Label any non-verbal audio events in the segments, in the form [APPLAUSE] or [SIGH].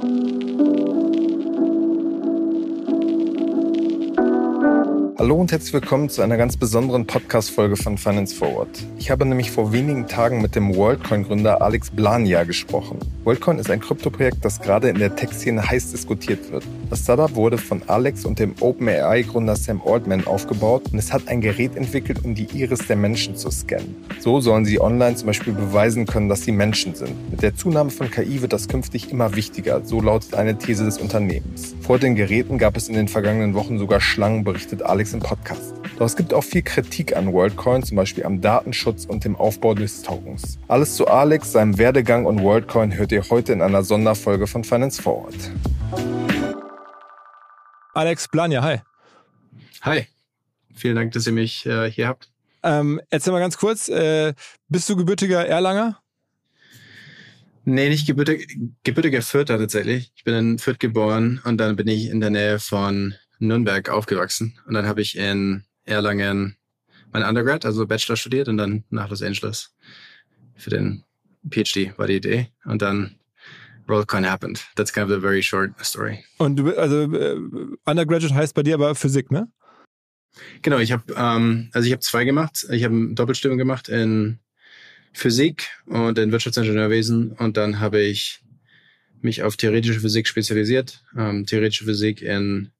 Música Hallo und herzlich willkommen zu einer ganz besonderen Podcast-Folge von Finance Forward. Ich habe nämlich vor wenigen Tagen mit dem WorldCoin-Gründer Alex Blania gesprochen. WorldCoin ist ein Kryptoprojekt, das gerade in der Tech-Szene heiß diskutiert wird. Das Startup wurde von Alex und dem OpenAI-Gründer Sam Altman aufgebaut und es hat ein Gerät entwickelt, um die Iris der Menschen zu scannen. So sollen sie online zum Beispiel beweisen können, dass sie Menschen sind. Mit der Zunahme von KI wird das künftig immer wichtiger, so lautet eine These des Unternehmens. Vor den Geräten gab es in den vergangenen Wochen sogar Schlangen, berichtet Alex Alex im Podcast. Doch es gibt auch viel Kritik an WorldCoin, zum Beispiel am Datenschutz und dem Aufbau des Tokens. Alles zu Alex, seinem Werdegang und WorldCoin hört ihr heute in einer Sonderfolge von Finance Forward. Alex Blanja, hi. Hi. Vielen Dank, dass ihr mich äh, hier habt. Ähm, erzähl mal ganz kurz, äh, bist du gebürtiger Erlanger? Nee, nicht gebürtig, gebürtiger Fürther tatsächlich. Ich bin in Fürth geboren und dann bin ich in der Nähe von Nürnberg aufgewachsen und dann habe ich in Erlangen mein Undergrad, also Bachelor studiert und dann nach Los Angeles für den PhD war die Idee und dann Rollcoin happened. That's kind of a very short story. Und du, also äh, Undergraduate heißt bei dir aber Physik, ne? Genau, ich habe ähm, also ich habe zwei gemacht. Ich habe ein Doppelstudium gemacht in Physik und in Wirtschaftsingenieurwesen und dann habe ich mich auf theoretische Physik spezialisiert. Ähm, theoretische Physik in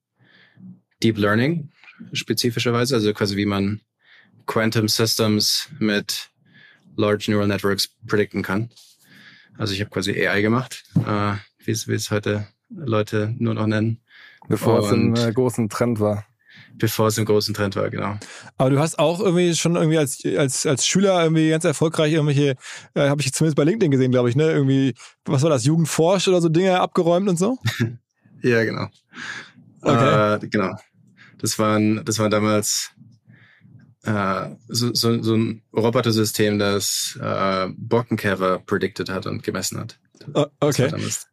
Deep Learning spezifischerweise, also quasi wie man Quantum Systems mit Large Neural Networks predikten kann. Also ich habe quasi AI gemacht, äh, wie es heute Leute nur noch nennen. Bevor Und es im äh, großen Trend war. Bevor es im großen Trend war, genau. Aber du hast auch irgendwie schon irgendwie als, als, als Schüler irgendwie ganz erfolgreich irgendwelche, äh, habe ich zumindest bei LinkedIn gesehen, glaube ich, ne? Irgendwie, was war das, Jugendforsch oder so Dinge abgeräumt und so? [LAUGHS] ja, genau. Okay. Äh, genau. Das waren, das war damals äh, so, so, so ein Robotersystem, das äh, Borkenkäfer predicted hat und gemessen hat. Okay.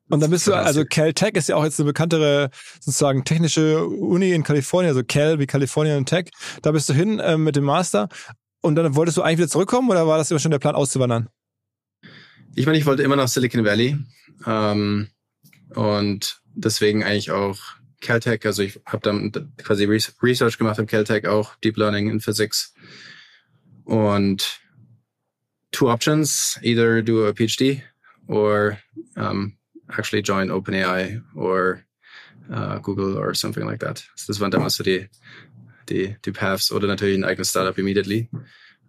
und dann bist du, also Caltech ist ja auch jetzt eine bekanntere sozusagen technische Uni in Kalifornien, also Cal wie California und Tech. Da bist du hin äh, mit dem Master und dann wolltest du eigentlich wieder zurückkommen oder war das immer schon der Plan auszuwandern? Ich meine, ich wollte immer nach Silicon Valley ähm, und deswegen eigentlich auch Caltech, also ich habe dann quasi Research gemacht im Caltech auch, Deep Learning in Physics. Und two options, either do a PhD or um, actually join OpenAI or uh, Google or something like that. Das waren damals so die, die, die Paths oder natürlich ein eigenes Startup immediately.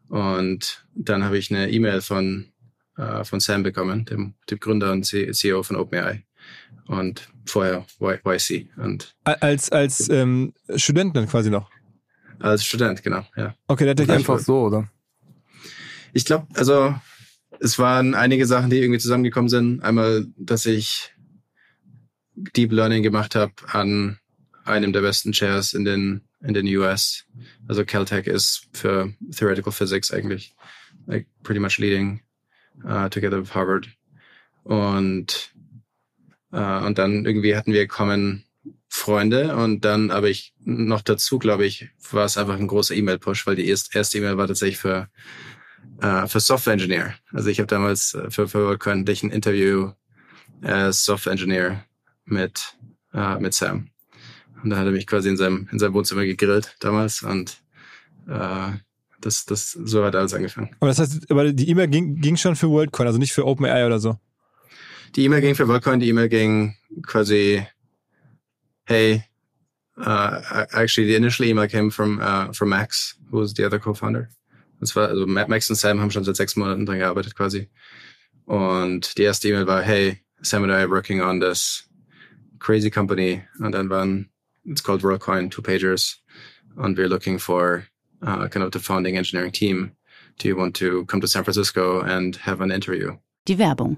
Und dann habe ich eine E-Mail von, uh, von Sam bekommen, dem, dem Gründer und CEO von OpenAI und vorher YC. Und als als ähm, Student dann quasi noch? Als Student, genau, ja. Okay, der hat einfach so, oder? Ich glaube, also es waren einige Sachen, die irgendwie zusammengekommen sind. Einmal, dass ich Deep Learning gemacht habe an einem der besten Chairs in den in den US. Also Caltech ist für Theoretical Physics eigentlich like pretty much leading uh, together with Harvard. Und äh, und dann irgendwie hatten wir kommen Freunde und dann aber ich noch dazu, glaube ich, war es einfach ein großer E-Mail-Push, weil die erste E-Mail war tatsächlich für, äh, für Software Engineer. Also ich habe damals äh, für, für WorldCoin ein Interview als Software Engineer mit, mit Sam. Und da hat er mich quasi in seinem, in seinem Wohnzimmer gegrillt damals und äh, das, das, so hat alles angefangen. Aber das heißt, aber die E-Mail ging, ging schon für WorldCoin, also nicht für OpenAI oder so? Die E-Mail ging für Worldcoin, die E-Mail ging quasi, hey, uh, actually the initial email came from, uh, from Max, who was the other co-founder. Das war, also Max und Sam haben schon seit sechs Monaten dran gearbeitet quasi. Und die erste E-Mail war, hey, Sam and I are working on this crazy company. Und dann waren, it's called WorldCoin, two pagers. And we're looking for uh, kind of the founding engineering team. Do you want to come to San Francisco and have an interview? Die Werbung.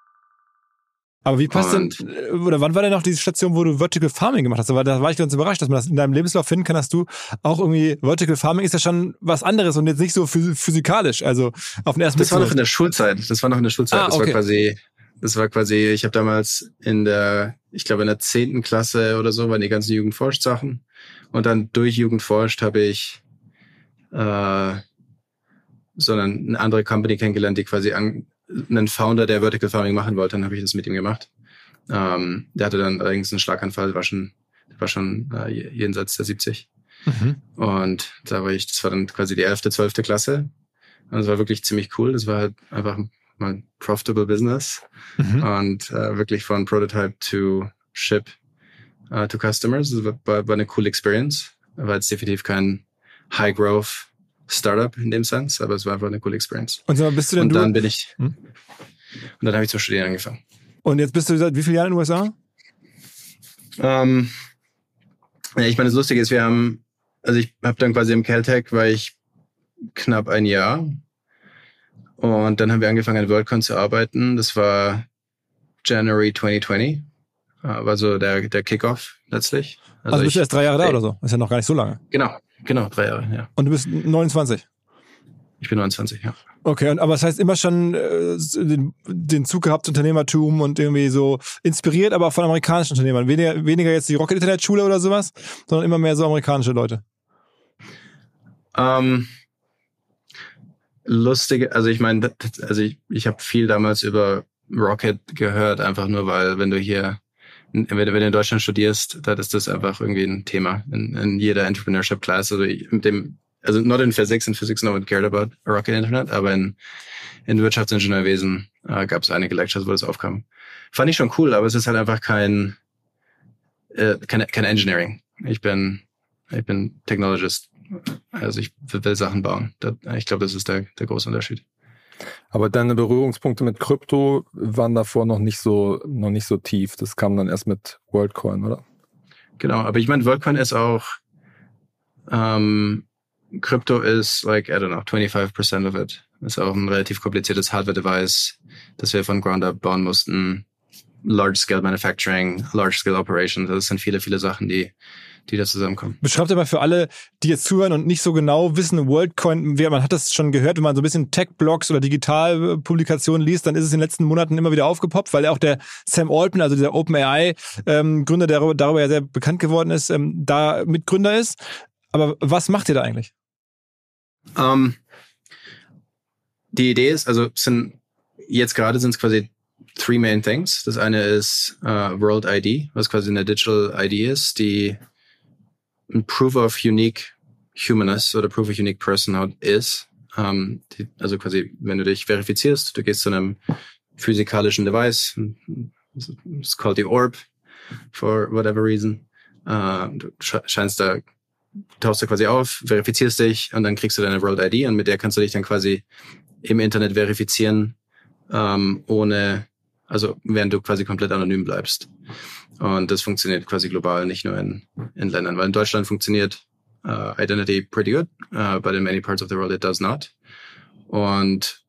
Aber wie passt und denn, äh, oder wann war denn noch diese Station, wo du Vertical Farming gemacht hast? Da war ich ganz überrascht, dass man das in deinem Lebenslauf finden kann, dass du auch irgendwie, Vertical Farming ist ja schon was anderes und jetzt nicht so physikalisch, also auf den ersten Das war noch in der Schulzeit, das war noch in der Schulzeit, ah, das okay. war quasi, das war quasi, ich habe damals in der, ich glaube in der zehnten Klasse oder so, waren die ganzen Jugendforscht-Sachen und dann durch Jugendforscht habe ich äh, sondern eine andere Company kennengelernt, die quasi an, einen Founder, der Vertical Farming machen wollte, dann habe ich das mit ihm gemacht. Ähm, der hatte dann allerdings einen Schlaganfall, war schon, war schon äh, jenseits der 70. Mhm. Und da war ich, das war dann quasi die elfte, zwölfte Klasse. Und es war wirklich ziemlich cool. Das war halt einfach mal profitable Business. Mhm. Und äh, wirklich von Prototype to Ship uh, to Customers. Das war, war, war eine coole Experience. War jetzt definitiv kein High Growth Startup in dem Sense, aber es war einfach eine coole Experience. Und so, bist du denn und dann du? bin ich hm? und dann habe ich zum Studieren angefangen. Und jetzt bist du seit wie vielen Jahren in den USA? Ähm, ja, ich meine, das Lustige ist, wir haben, also ich habe dann quasi im Caltech war ich knapp ein Jahr und dann haben wir angefangen an WorldCon zu arbeiten. Das war January 2020, war so der der Kickoff letztlich. Also, also bist ich, du erst drei Jahre da oder so? ist ja noch gar nicht so lange. Genau, Genau, drei Jahre, ja. Und du bist 29? Ich bin 29, ja. Okay, und, aber das heißt immer schon äh, den, den Zug gehabt Unternehmertum und irgendwie so inspiriert, aber von amerikanischen Unternehmern. Weniger, weniger jetzt die Rocket Internet Schule oder sowas, sondern immer mehr so amerikanische Leute. Ähm, lustige, also ich meine, also ich, ich habe viel damals über Rocket gehört, einfach nur weil, wenn du hier wenn, wenn du in Deutschland studierst, dann ist das einfach irgendwie ein Thema in, in jeder Entrepreneurship Class. Also mit dem, also not in Physics, in Physics no one cared about Rocket Internet, aber in, in Wirtschaftsingenieurwesen äh, gab es einige Lectures, wo das aufkam. Fand ich schon cool, aber es ist halt einfach kein, äh, kein, kein Engineering. Ich bin, ich bin Technologist. Also ich will Sachen bauen. Ich glaube, das ist der, der große Unterschied. Aber deine Berührungspunkte mit Krypto waren davor noch nicht so, noch nicht so tief. Das kam dann erst mit WorldCoin, oder? Genau, aber ich meine, WorldCoin ist auch, ähm, Krypto ist like, I don't know, 25% of it. Ist auch ein relativ kompliziertes Hardware-Device, das wir von Ground Up bauen mussten. Large-Scale Manufacturing, Large-Scale Operations. Das sind viele, viele Sachen, die die da zusammenkommen. Beschreibt aber für alle, die jetzt zuhören und nicht so genau wissen, WorldCoin, man hat das schon gehört, wenn man so ein bisschen Tech-Blogs oder Digitalpublikationen liest, dann ist es in den letzten Monaten immer wieder aufgepoppt, weil auch der Sam Altman, also der OpenAI-Gründer, ähm, der darüber ja sehr bekannt geworden ist, ähm, da Mitgründer ist. Aber was macht ihr da eigentlich? Um, ähm, die Idee ist, also sind jetzt gerade sind es quasi three main things. Das eine ist uh, World ID, was quasi eine Digital ID ist, die ein Proof of Unique Humanist oder Proof of Unique Personhood ist. Ähm, die, also quasi, wenn du dich verifizierst, du gehst zu einem physikalischen Device, it's called the Orb, for whatever reason. Äh, du scheinst da, tauchst da quasi auf, verifizierst dich und dann kriegst du deine World ID und mit der kannst du dich dann quasi im Internet verifizieren, ähm, ohne, also während du quasi komplett anonym bleibst. Und das funktioniert quasi global, nicht nur in, in Ländern. Weil in Deutschland funktioniert uh, Identity pretty good, uh, but in many parts of the world it does not. Und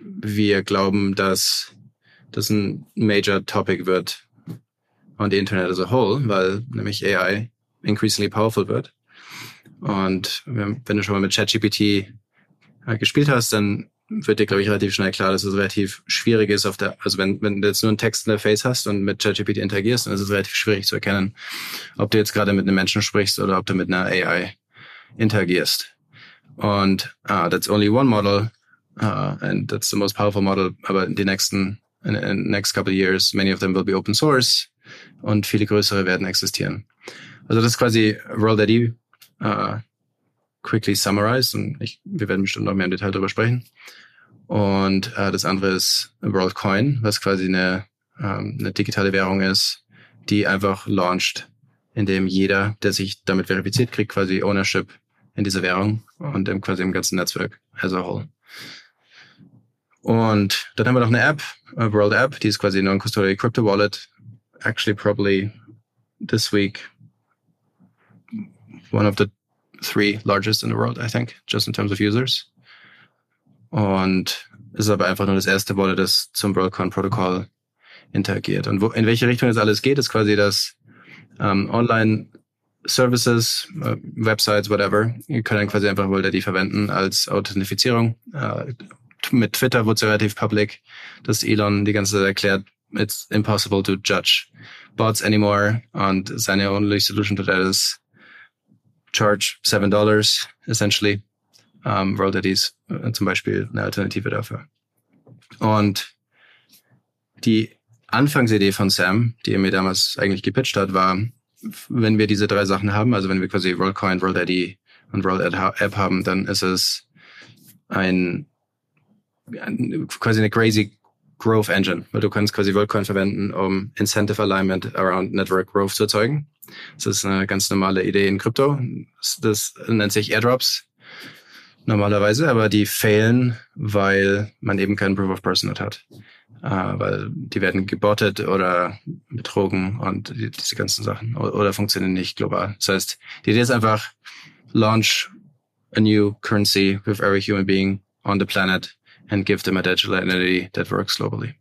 wir glauben, dass das ein major topic wird on the Internet as a whole, weil nämlich AI increasingly powerful wird. Und wenn du schon mal mit ChatGPT äh, gespielt hast, dann wird dir, glaube ich, relativ schnell klar, dass es relativ schwierig ist auf der, also wenn, wenn du jetzt nur einen Text in der Face hast und mit ChatGPT interagierst, dann ist es relativ schwierig zu erkennen, ob du jetzt gerade mit einem Menschen sprichst oder ob du mit einer AI interagierst. Und uh, that's only one model, uh, and that's the most powerful model, aber in den nächsten, in, in the next couple of years, many of them will be open source und viele größere werden existieren. Also das ist quasi World ID, uh, quickly summarized und ich, wir werden bestimmt noch mehr im Detail darüber sprechen. Und äh, das andere ist WorldCoin, was quasi eine ähm, eine digitale Währung ist, die einfach launcht, indem jeder, der sich damit verifiziert, kriegt quasi Ownership in dieser Währung und im, quasi im ganzen Netzwerk as a whole. Und dann haben wir noch eine App, a World App, die ist quasi Non-Custodial Crypto Wallet. Actually, probably this week, one of the three largest in the world, I think, just in terms of users. Und es ist aber einfach nur das erste Wallet, das zum WorldCoin-Protokoll interagiert. Und wo, in welche Richtung das alles geht, ist quasi das ähm, Online Services, äh, Websites, whatever, ihr könnt dann quasi einfach World verwenden als Authentifizierung. Äh, mit Twitter wurde es relativ public, dass Elon die ganze Zeit erklärt, it's impossible to judge bots anymore und seine only solution to that is charge seven dollars essentially. Um, World IDs äh, zum Beispiel eine Alternative dafür. Und die Anfangsidee von Sam, die er mir damals eigentlich gepitcht hat, war, wenn wir diese drei Sachen haben, also wenn wir quasi WorldCoin, WorldID und WorldApp haben, dann ist es ein, ein quasi eine crazy Growth Engine, weil du kannst quasi WorldCoin verwenden, um Incentive Alignment around Network Growth zu erzeugen. Das ist eine ganz normale Idee in Krypto. Das nennt sich Airdrops normalerweise, aber die fehlen, weil man eben keinen Proof of Person hat äh, weil die werden gebottet oder betrogen und die, diese ganzen Sachen oder, oder funktionieren nicht global. Das heißt, die Idee ist einfach, launch a new currency with every human being on the planet and give them a digital identity that works globally.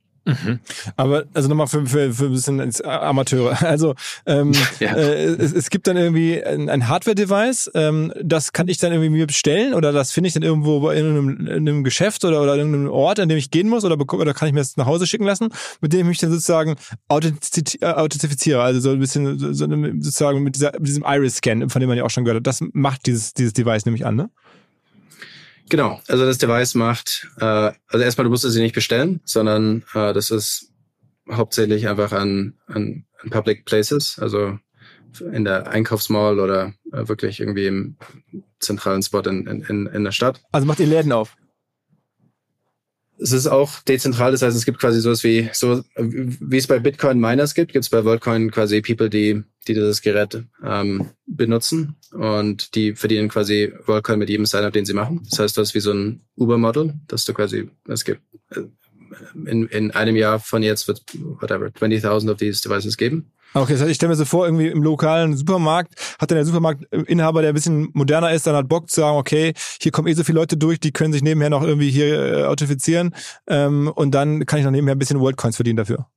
Mhm. Aber also nochmal für, für, für ein bisschen Amateure. [LAUGHS] Also ähm, ja. äh, es, es gibt dann irgendwie ein, ein Hardware-Device, ähm, das kann ich dann irgendwie mir bestellen oder das finde ich dann irgendwo in einem, in einem Geschäft oder, oder in einem Ort, an dem ich gehen muss oder, oder kann ich mir das nach Hause schicken lassen, mit dem ich mich dann sozusagen äh, authentifiziere. Also so ein bisschen so, sozusagen mit, dieser, mit diesem Iris-Scan, von dem man ja auch schon gehört hat. Das macht dieses, dieses Device nämlich an, ne? Genau, also das Device macht, äh, also erstmal, du musst es nicht bestellen, sondern äh, das ist hauptsächlich einfach an, an, an Public Places, also in der Einkaufsmall oder äh, wirklich irgendwie im zentralen Spot in, in, in der Stadt. Also macht ihr Läden auf? Es ist auch dezentral, das heißt, es gibt quasi sowas wie, so wie es bei Bitcoin Miners gibt, gibt es bei WorldCoin quasi People, die, die dieses Gerät ähm, benutzen und die verdienen quasi WorldCoin mit jedem Sign-up, den sie machen. Das heißt, das ist wie so ein Uber-Model, dass du quasi, es gibt äh, in, in einem Jahr von jetzt wird whatever 20.000 of these devices geben. Okay, das heißt, ich stelle mir so vor, irgendwie im lokalen Supermarkt hat dann der Supermarktinhaber, der ein bisschen moderner ist, dann hat Bock zu sagen, okay, hier kommen eh so viele Leute durch, die können sich nebenher noch irgendwie hier äh, authentifizieren ähm, und dann kann ich noch nebenher ein bisschen Worldcoins verdienen dafür.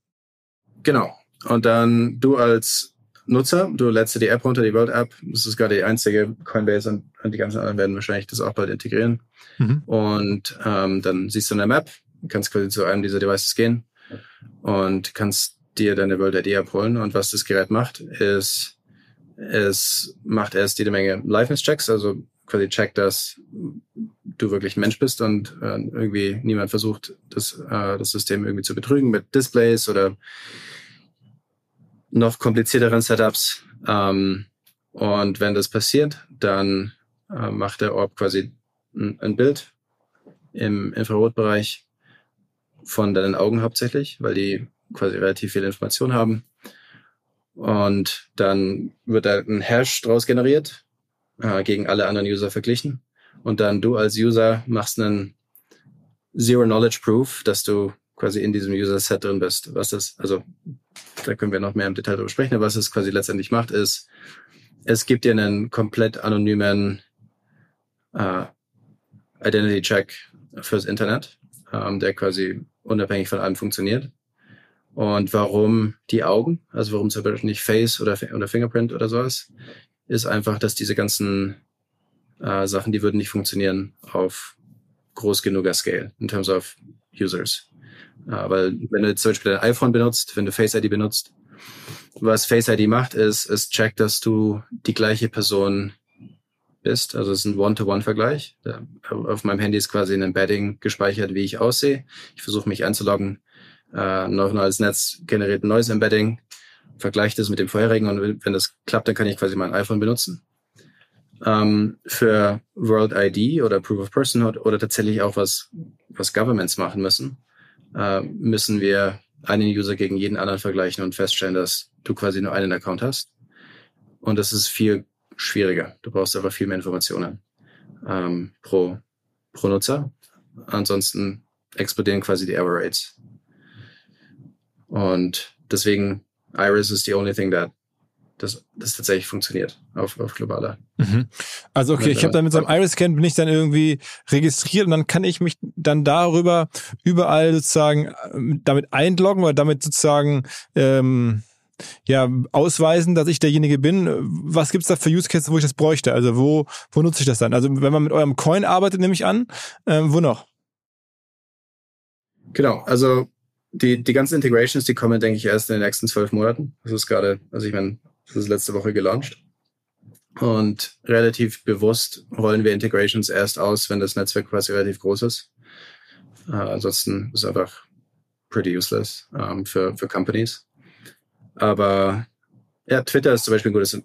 Genau. Und dann du als Nutzer, du lädst dir die App runter, die World App, das ist gerade die einzige Coinbase und, und die ganzen anderen werden wahrscheinlich das auch bald integrieren. Mhm. Und ähm, dann siehst du eine Map, kannst quasi zu einem dieser Devices gehen und kannst dir deine World ID abholen. Und was das Gerät macht, ist, es macht erst jede Menge Liveness-Checks, also quasi checkt, dass du wirklich ein Mensch bist und äh, irgendwie niemand versucht, das, äh, das System irgendwie zu betrügen mit Displays oder noch komplizierteren Setups. Ähm, und wenn das passiert, dann äh, macht der Orb quasi ein, ein Bild im Infrarotbereich von deinen Augen hauptsächlich, weil die quasi relativ viel Information haben. Und dann wird da ein Hash draus generiert, äh, gegen alle anderen User verglichen. Und dann du als User machst einen Zero Knowledge Proof, dass du quasi in diesem User Set drin bist. Was das, also da können wir noch mehr im Detail darüber sprechen, aber was es quasi letztendlich macht, ist, es gibt dir einen komplett anonymen äh, Identity Check fürs Internet, ähm, der quasi unabhängig von allem funktioniert. Und warum die Augen, also warum zum Beispiel nicht Face oder, oder Fingerprint oder sowas, ist einfach, dass diese ganzen äh, Sachen, die würden nicht funktionieren auf groß genuger Scale in terms of users. Äh, weil wenn du zum Beispiel ein iPhone benutzt, wenn du Face ID benutzt, was Face ID macht, ist, es checkt, dass du die gleiche Person bist. Also es ist ein One-to-One-Vergleich. Auf meinem Handy ist quasi ein Embedding gespeichert, wie ich aussehe. Ich versuche mich einzuloggen äh, neuronales Netz generiert ein neues Embedding, vergleicht es mit dem vorherigen und wenn das klappt, dann kann ich quasi mein iPhone benutzen. Ähm, für World ID oder Proof of Personhood oder tatsächlich auch was, was Governments machen müssen, äh, müssen wir einen User gegen jeden anderen vergleichen und feststellen, dass du quasi nur einen Account hast. Und das ist viel schwieriger. Du brauchst einfach viel mehr Informationen ähm, pro, pro Nutzer. Ansonsten explodieren quasi die Error Rates. Und deswegen Iris ist the only thing that das, das tatsächlich funktioniert auf, auf globaler. Mhm. Also okay, ich habe dann mit so einem Iris-Scan bin ich dann irgendwie registriert und dann kann ich mich dann darüber überall sozusagen äh, damit einloggen oder damit sozusagen ähm, ja, ausweisen, dass ich derjenige bin. Was gibt's da für Use Cases, wo ich das bräuchte? Also wo, wo nutze ich das dann? Also wenn man mit eurem Coin arbeitet, nehme ich an, ähm, wo noch? Genau, also die, die ganzen Integrations, die kommen, denke ich, erst in den nächsten zwölf Monaten. Das ist gerade, also ich meine, das ist letzte Woche gelauncht. Und relativ bewusst rollen wir Integrations erst aus, wenn das Netzwerk quasi relativ groß ist. Äh, ansonsten ist es einfach pretty useless ähm, für, für Companies. Aber ja, Twitter ist zum Beispiel ein gutes,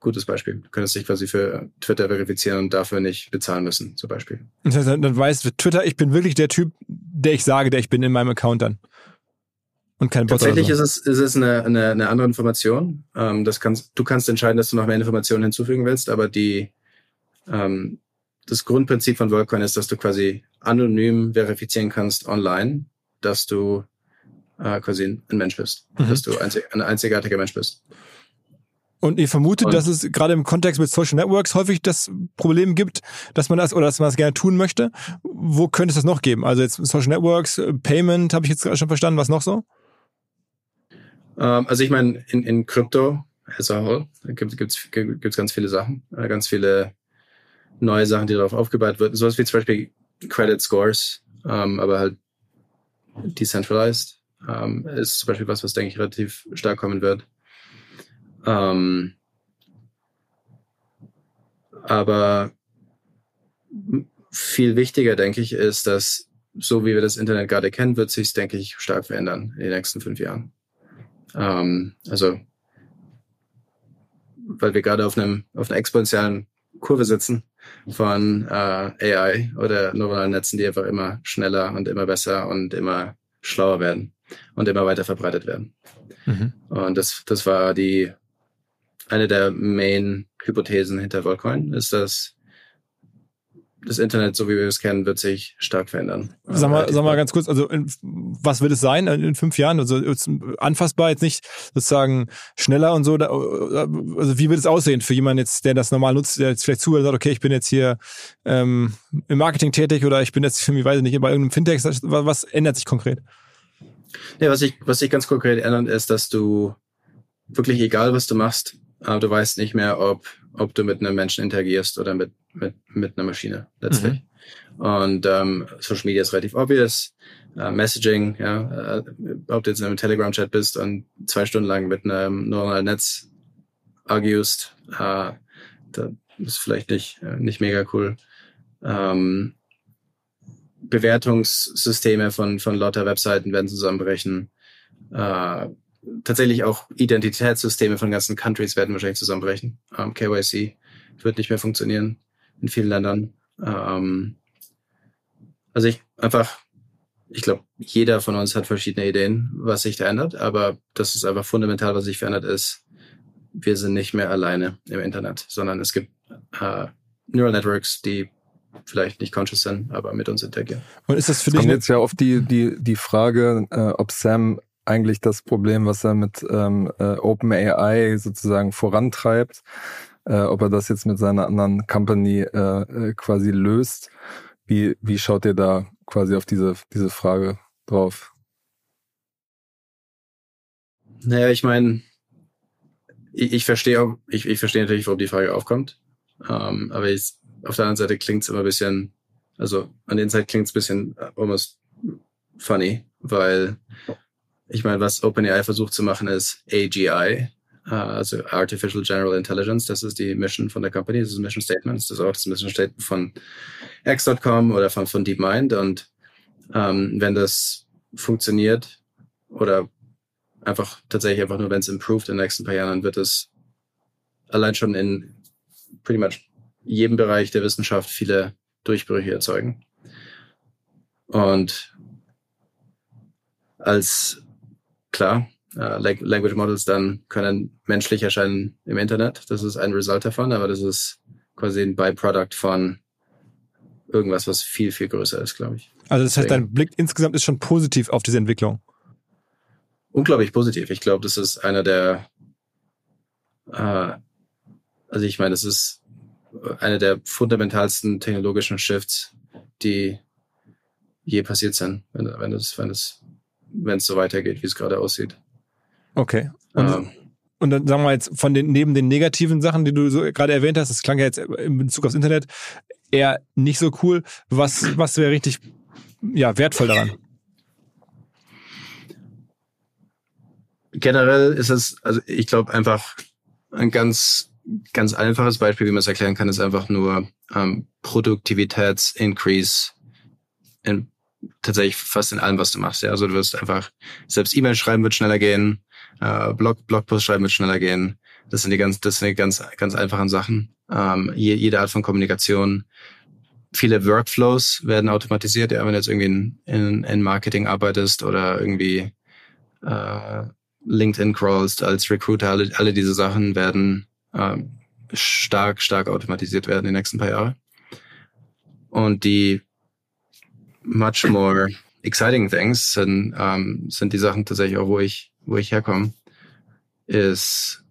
gutes Beispiel. Du könntest dich quasi für Twitter verifizieren und dafür nicht bezahlen müssen, zum Beispiel. Das heißt, dann weißt du, Twitter, ich bin wirklich der Typ, der ich sage, der ich bin in meinem Account dann. Und kein Bot Tatsächlich so. ist es, ist es eine, eine, eine andere Information. Ähm, das kannst, du kannst entscheiden, dass du noch mehr Informationen hinzufügen willst, aber die, ähm, das Grundprinzip von Volcoin ist, dass du quasi anonym verifizieren kannst online, dass du äh, quasi ein Mensch bist, mhm. dass du einzig, ein einzigartiger Mensch bist. Und ihr vermutet, und, dass es gerade im Kontext mit Social Networks häufig das Problem gibt, dass man das oder dass man das gerne tun möchte. Wo könnte es das noch geben? Also jetzt Social Networks, Payment habe ich jetzt gerade schon verstanden. Was noch so? Ähm, also ich meine, in, in Krypto as a whole gibt es gibt's ganz viele Sachen, äh, ganz viele neue Sachen, die darauf aufgebaut werden. Sowas wie zum Beispiel Credit Scores, ähm, aber halt decentralized ähm, ist zum Beispiel was, was denke ich relativ stark kommen wird. Ähm, aber viel wichtiger, denke ich, ist, dass so wie wir das Internet gerade kennen, wird sich denke ich, stark verändern in den nächsten fünf Jahren. Ähm, also, weil wir gerade auf einem auf einer exponentiellen Kurve sitzen von äh, AI oder neuronalen Netzen, die einfach immer schneller und immer besser und immer schlauer werden und immer weiter verbreitet werden. Mhm. Und das, das war die eine der Main-Hypothesen hinter Volcoin, ist, dass das Internet, so wie wir es kennen, wird sich stark verändern. Sag mal, sag mal ganz kurz, also in, was wird es sein in fünf Jahren? Also anfassbar jetzt nicht sozusagen schneller und so. Also wie wird es aussehen für jemanden jetzt, der das normal nutzt, der jetzt vielleicht zuhört und sagt, okay, ich bin jetzt hier ähm, im Marketing tätig oder ich bin jetzt irgendwie, weiß ich nicht, bei irgendeinem Fintech. Was, was ändert sich konkret? Ja, was sich was ich ganz konkret ändert, ist, dass du wirklich egal, was du machst, aber du weißt nicht mehr, ob, ob du mit einem Menschen interagierst oder mit, mit, mit einer Maschine letztlich. Mhm. Und ähm, Social Media ist relativ obvious. Uh, Messaging, ja, äh, ob du jetzt in einem Telegram-Chat bist und zwei Stunden lang mit einem neuronalen Netz arguest, äh, das ist vielleicht nicht, äh, nicht mega cool. Ähm, Bewertungssysteme von, von lauter Webseiten werden zusammenbrechen. Äh, tatsächlich auch Identitätssysteme von ganzen Countries werden wahrscheinlich zusammenbrechen. Ähm, KYC wird nicht mehr funktionieren in vielen Ländern. Ähm, also ich einfach, ich glaube, jeder von uns hat verschiedene Ideen, was sich da ändert, aber das ist einfach fundamental, was sich verändert ist. Wir sind nicht mehr alleine im Internet, sondern es gibt äh, Neural Networks, die vielleicht nicht conscious sind, aber mit uns interagieren. Und ist das für dich kommt jetzt ja auf die die die Frage, äh, ob Sam eigentlich das Problem, was er mit ähm, äh, OpenAI sozusagen vorantreibt, äh, ob er das jetzt mit seiner anderen Company äh, äh, quasi löst. Wie, wie schaut ihr da quasi auf diese, diese Frage drauf? Naja, ich meine, ich, ich verstehe ich, ich verstehe natürlich, warum die Frage aufkommt. Ähm, aber ich, auf der anderen Seite klingt es immer ein bisschen, also an den Seiten klingt es ein bisschen almost funny, weil ich meine, was OpenAI versucht zu machen, ist AGI, uh, also Artificial General Intelligence. Das ist die Mission von der Company, das ist ein Mission Statement. Das ist auch das Mission Statement von X.com oder von, von DeepMind. Und ähm, wenn das funktioniert oder einfach tatsächlich einfach nur, wenn es improved in den nächsten paar Jahren, dann wird es allein schon in pretty much jedem Bereich der Wissenschaft viele Durchbrüche erzeugen. Und als klar, äh, Language Models dann können menschlich erscheinen im Internet. Das ist ein Result davon, aber das ist quasi ein Byproduct von irgendwas, was viel, viel größer ist, glaube ich. Also das heißt, dein Blick insgesamt ist schon positiv auf diese Entwicklung. Unglaublich positiv. Ich glaube, das ist einer der, äh, also ich meine, das ist einer der fundamentalsten technologischen Shifts, die je passiert sind, wenn, wenn es, wenn es, wenn es so weitergeht, wie es gerade aussieht. Okay. Und, ähm, und dann sagen wir jetzt von den, neben den negativen Sachen, die du so gerade erwähnt hast, das klang ja jetzt in Bezug aufs Internet eher nicht so cool. Was, was wäre richtig, ja, wertvoll daran? Generell ist es, also ich glaube einfach ein ganz, ganz einfaches Beispiel, wie man es erklären kann, ist einfach nur ähm, Produktivitätsincrease in tatsächlich fast in allem, was du machst. Ja, also du wirst einfach selbst E-Mail schreiben wird schneller gehen, äh, Blog Blogpost schreiben wird schneller gehen. Das sind die ganz, das sind die ganz, ganz einfachen Sachen. Ähm, jede Art von Kommunikation. Viele Workflows werden automatisiert. Ja, wenn du jetzt irgendwie in, in, in Marketing arbeitest oder irgendwie äh, LinkedIn crawlst als Recruiter, alle, alle diese Sachen werden äh, stark, stark automatisiert werden in den nächsten paar Jahren. Und die much more exciting things sind, ähm, sind die Sachen tatsächlich auch, wo ich, wo ich herkomme, ist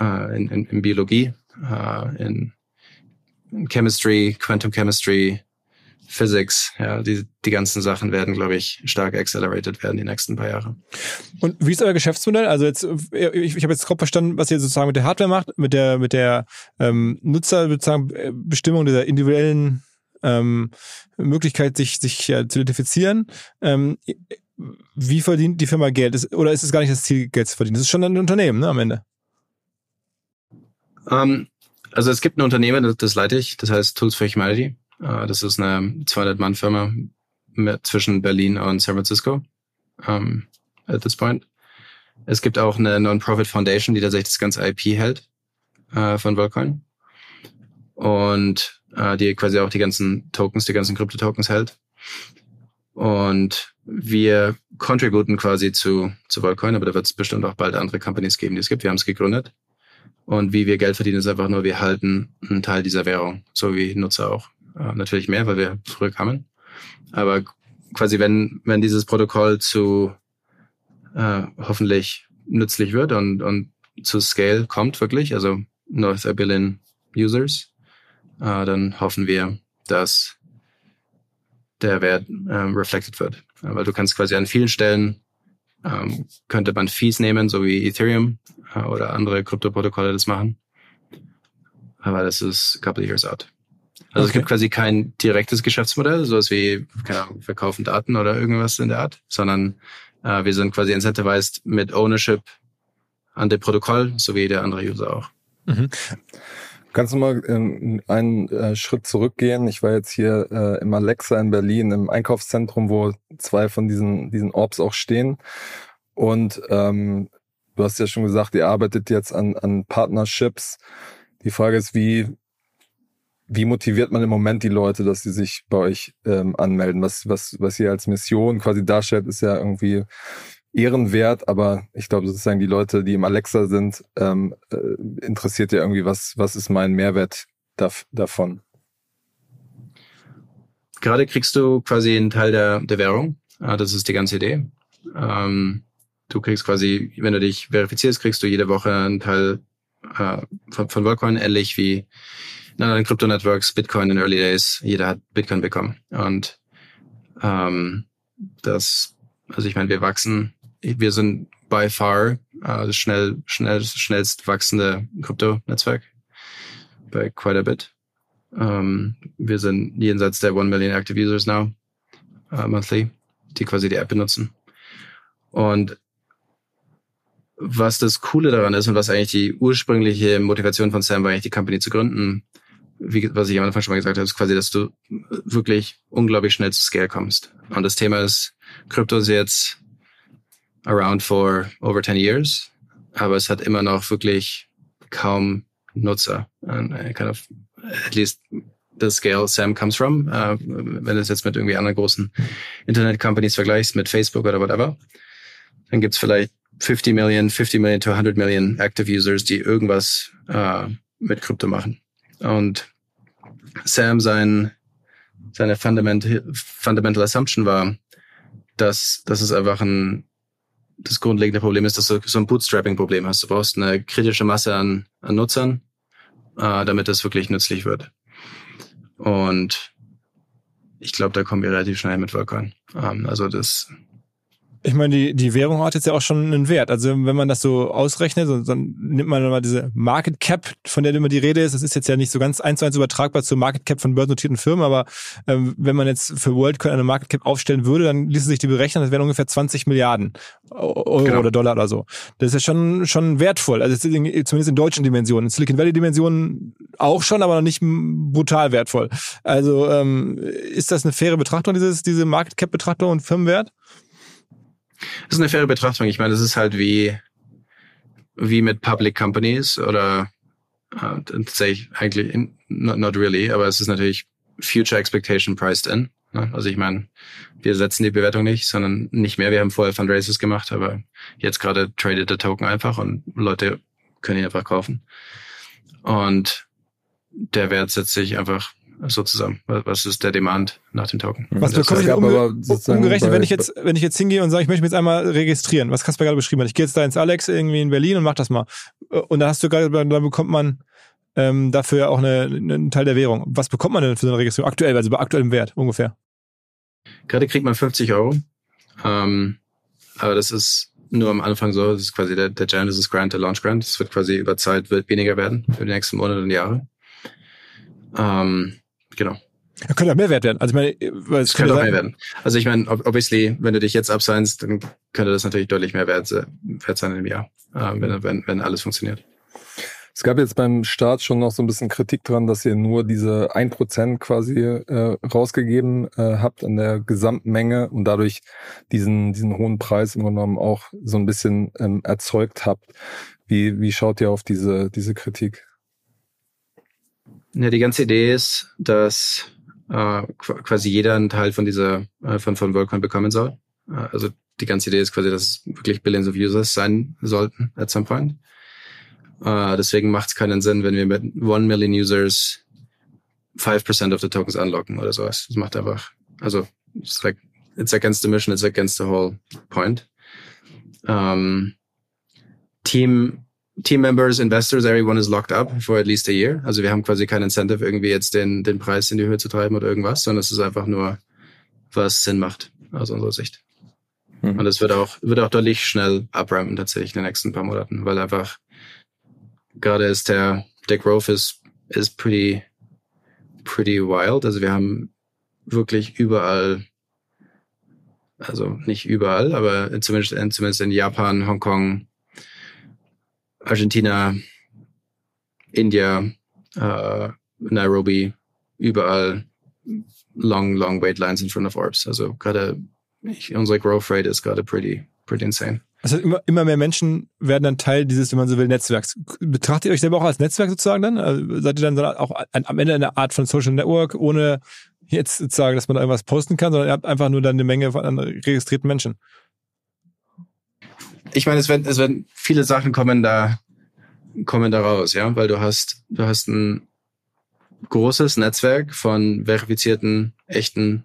äh, in, in, in Biologie, äh, in, in Chemistry, Quantum Chemistry, Physics, ja, die, die ganzen Sachen werden, glaube ich, stark accelerated werden die nächsten paar Jahre. Und wie ist euer Geschäftsmodell? Also jetzt, ich, ich habe jetzt grob verstanden, was ihr sozusagen mit der Hardware macht, mit der, mit der ähm, Nutzer äh, dieser individuellen ähm, Möglichkeit, sich, sich ja, zu identifizieren. Ähm, wie verdient die Firma Geld? Ist, oder ist es gar nicht das Ziel, Geld zu verdienen? Das ist schon ein Unternehmen, ne, am Ende. Um, ähm, also es gibt ein Unternehmen, das, das leite ich, das heißt Tools for Humanity. Uh, das ist eine 200-Mann-Firma zwischen Berlin und San Francisco um, at this point. Es gibt auch eine Non-Profit Foundation, die tatsächlich das ganze IP hält uh, von Volcoin. Und äh, die quasi auch die ganzen Tokens, die ganzen Krypto-Tokens hält. Und wir contributen quasi zu, zu Volcoin, aber da wird es bestimmt auch bald andere Companies geben, die es gibt. Wir haben es gegründet. Und wie wir Geld verdienen, ist einfach nur, wir halten einen Teil dieser Währung, so wie Nutzer auch. Äh, natürlich mehr, weil wir früher kamen. Aber quasi, wenn, wenn dieses Protokoll zu äh, hoffentlich nützlich wird und, und zu Scale kommt wirklich, also North a Billion Users, äh, dann hoffen wir, dass der Wert ähm, reflected wird. Weil du kannst quasi an vielen Stellen ähm, könnte man Fees nehmen, so wie Ethereum äh, oder andere Kryptoprotokolle das machen. Aber das ist a couple of years out. Also okay. es gibt quasi kein direktes Geschäftsmodell, sowas wie, keine Ahnung, verkaufen Daten oder irgendwas in der Art, sondern äh, wir sind quasi incentivized mit Ownership an dem Protokoll, so wie der andere User auch. Mhm. Kannst du mal ähm, einen äh, Schritt zurückgehen? Ich war jetzt hier äh, im Alexa in Berlin im Einkaufszentrum, wo zwei von diesen, diesen Orbs auch stehen. Und ähm, du hast ja schon gesagt, ihr arbeitet jetzt an, an Partnerships. Die Frage ist, wie, wie motiviert man im Moment die Leute, dass sie sich bei euch ähm, anmelden? Was, was, was ihr als Mission quasi darstellt, ist ja irgendwie ehrenwert, aber ich glaube sozusagen die Leute, die im Alexa sind, ähm, äh, interessiert ja irgendwie, was, was ist mein Mehrwert da, davon? Gerade kriegst du quasi einen Teil der, der Währung. Ah, das ist die ganze Idee. Ähm, du kriegst quasi, wenn du dich verifizierst, kriegst du jede Woche einen Teil äh, von, von Worldcoin, ähnlich wie in anderen Krypto-Networks, Bitcoin in Early Days. Jeder hat Bitcoin bekommen. Und ähm, das, also ich meine, wir wachsen wir sind by far äh, das schnell, schnell, schnellst wachsende Krypto-Netzwerk bei quite a bit. Ähm, wir sind jenseits der 1 Million Active Users now, uh, monthly, die quasi die App benutzen. Und was das Coole daran ist und was eigentlich die ursprüngliche Motivation von Sam war, eigentlich die Company zu gründen, wie, was ich am Anfang schon mal gesagt habe, ist quasi, dass du wirklich unglaublich schnell zu Scale kommst. Und das Thema ist, Krypto ist jetzt around for over 10 years, aber es hat immer noch wirklich kaum Nutzer. And kind of, at least the scale Sam comes from, uh, wenn du es jetzt mit irgendwie anderen großen Internet-Companies vergleichst, mit Facebook oder whatever, dann gibt's vielleicht 50 Million, 50 Million to 100 Million Active Users, die irgendwas äh, mit Krypto machen. Und Sam sein seine Fundamental, Fundamental Assumption war, dass, dass es einfach ein, das grundlegende Problem ist, dass du so ein Bootstrapping-Problem hast. Du brauchst eine kritische Masse an, an Nutzern, äh, damit das wirklich nützlich wird. Und ich glaube, da kommen wir relativ schnell mit Workern. Ähm, also das ich meine, die, die Währung hat jetzt ja auch schon einen Wert. Also wenn man das so ausrechnet, so, dann nimmt man mal diese Market Cap, von der immer die Rede ist. Das ist jetzt ja nicht so ganz eins zu eins übertragbar zur Market Cap von börsennotierten Firmen, aber ähm, wenn man jetzt für WorldCoin eine Market Cap aufstellen würde, dann ließe sich die berechnen, das wären ungefähr 20 Milliarden Euro genau. oder Dollar oder so. Das ist ja schon, schon wertvoll. Also zumindest in deutschen Dimensionen. In Silicon Valley Dimensionen auch schon, aber noch nicht brutal wertvoll. Also ähm, ist das eine faire Betrachtung, dieses, diese Market Cap Betrachtung und Firmenwert? Das ist eine faire Betrachtung. Ich meine, das ist halt wie, wie mit Public Companies oder uh, tatsächlich eigentlich in, not, not really, aber es ist natürlich Future Expectation priced in. Ne? Also ich meine, wir setzen die Bewertung nicht, sondern nicht mehr. Wir haben vorher Fundraisers gemacht, aber jetzt gerade tradet der Token einfach und Leute können ihn einfach kaufen. Und der Wert setzt sich einfach so zusammen. Was ist der Demand nach dem Token? Was bekomme ich umge umgerechnet, wenn ich jetzt, wenn ich jetzt hingehe und sage, ich möchte mich jetzt einmal registrieren? Was Kasper gerade beschrieben hat. Ich gehe jetzt da ins Alex irgendwie in Berlin und mach das mal. Und dann hast du gerade, dann bekommt man ähm, dafür auch eine, einen Teil der Währung. Was bekommt man denn für so eine Registrierung aktuell, also bei aktuellem Wert ungefähr? Gerade kriegt man 50 Euro. Ähm, aber das ist nur am Anfang so. Das ist quasi der, der Genesis Grant, der Launch Grant. Das wird quasi über Zeit wird weniger werden für die nächsten Monate und Jahre. Ähm, Genau. Ja, könnte auch mehr wert werden. Also ich meine, weil es könnte auch mehr werden. Also ich meine, obviously, wenn du dich jetzt abseinst, dann könnte das natürlich deutlich mehr wert, wert sein im Jahr, äh, wenn, wenn, wenn alles funktioniert. Es gab jetzt beim Start schon noch so ein bisschen Kritik dran, dass ihr nur diese ein Prozent quasi äh, rausgegeben äh, habt an der Gesamtmenge und dadurch diesen, diesen hohen Preis im Grunde genommen auch so ein bisschen ähm, erzeugt habt. Wie, wie schaut ihr auf diese, diese Kritik? Ja, die ganze Idee ist, dass äh, quasi jeder einen Teil von dieser äh, von von WorldCoin bekommen soll. Äh, also die ganze Idee ist quasi, dass es wirklich Billions of Users sein sollten at some point. Äh, deswegen macht es keinen Sinn, wenn wir mit one million Users 5% of the tokens unlocken oder sowas. Das macht einfach, also it's like it's against the mission, it's against the whole point. Um, Team Team Members, Investors, everyone is locked up for at least a year. Also wir haben quasi kein Incentive, irgendwie jetzt den, den Preis in die Höhe zu treiben oder irgendwas, sondern es ist einfach nur, was Sinn macht aus unserer Sicht. Mhm. Und es wird auch, wird auch deutlich schnell abrampen tatsächlich in den nächsten paar Monaten, weil einfach gerade ist der, der Growth ist, ist pretty, pretty wild. Also wir haben wirklich überall, also nicht überall, aber zumindest, zumindest in Japan, Hongkong, Argentina, India, äh, Nairobi, überall long, long wait lines in front of Orbs. Also gerade unsere Growth Rate ist gerade pretty, pretty insane. Also immer, immer mehr Menschen werden dann Teil dieses, wenn man so will, Netzwerks. Betrachtet ihr euch selber auch als Netzwerk sozusagen dann? Also seid ihr dann auch am Ende eine Art von Social Network, ohne jetzt sozusagen, dass man da irgendwas posten kann, sondern ihr habt einfach nur dann eine Menge von registrierten Menschen? Ich meine, es werden, es werden viele Sachen kommen da, kommen da raus, ja, weil du hast, du hast ein großes Netzwerk von verifizierten, echten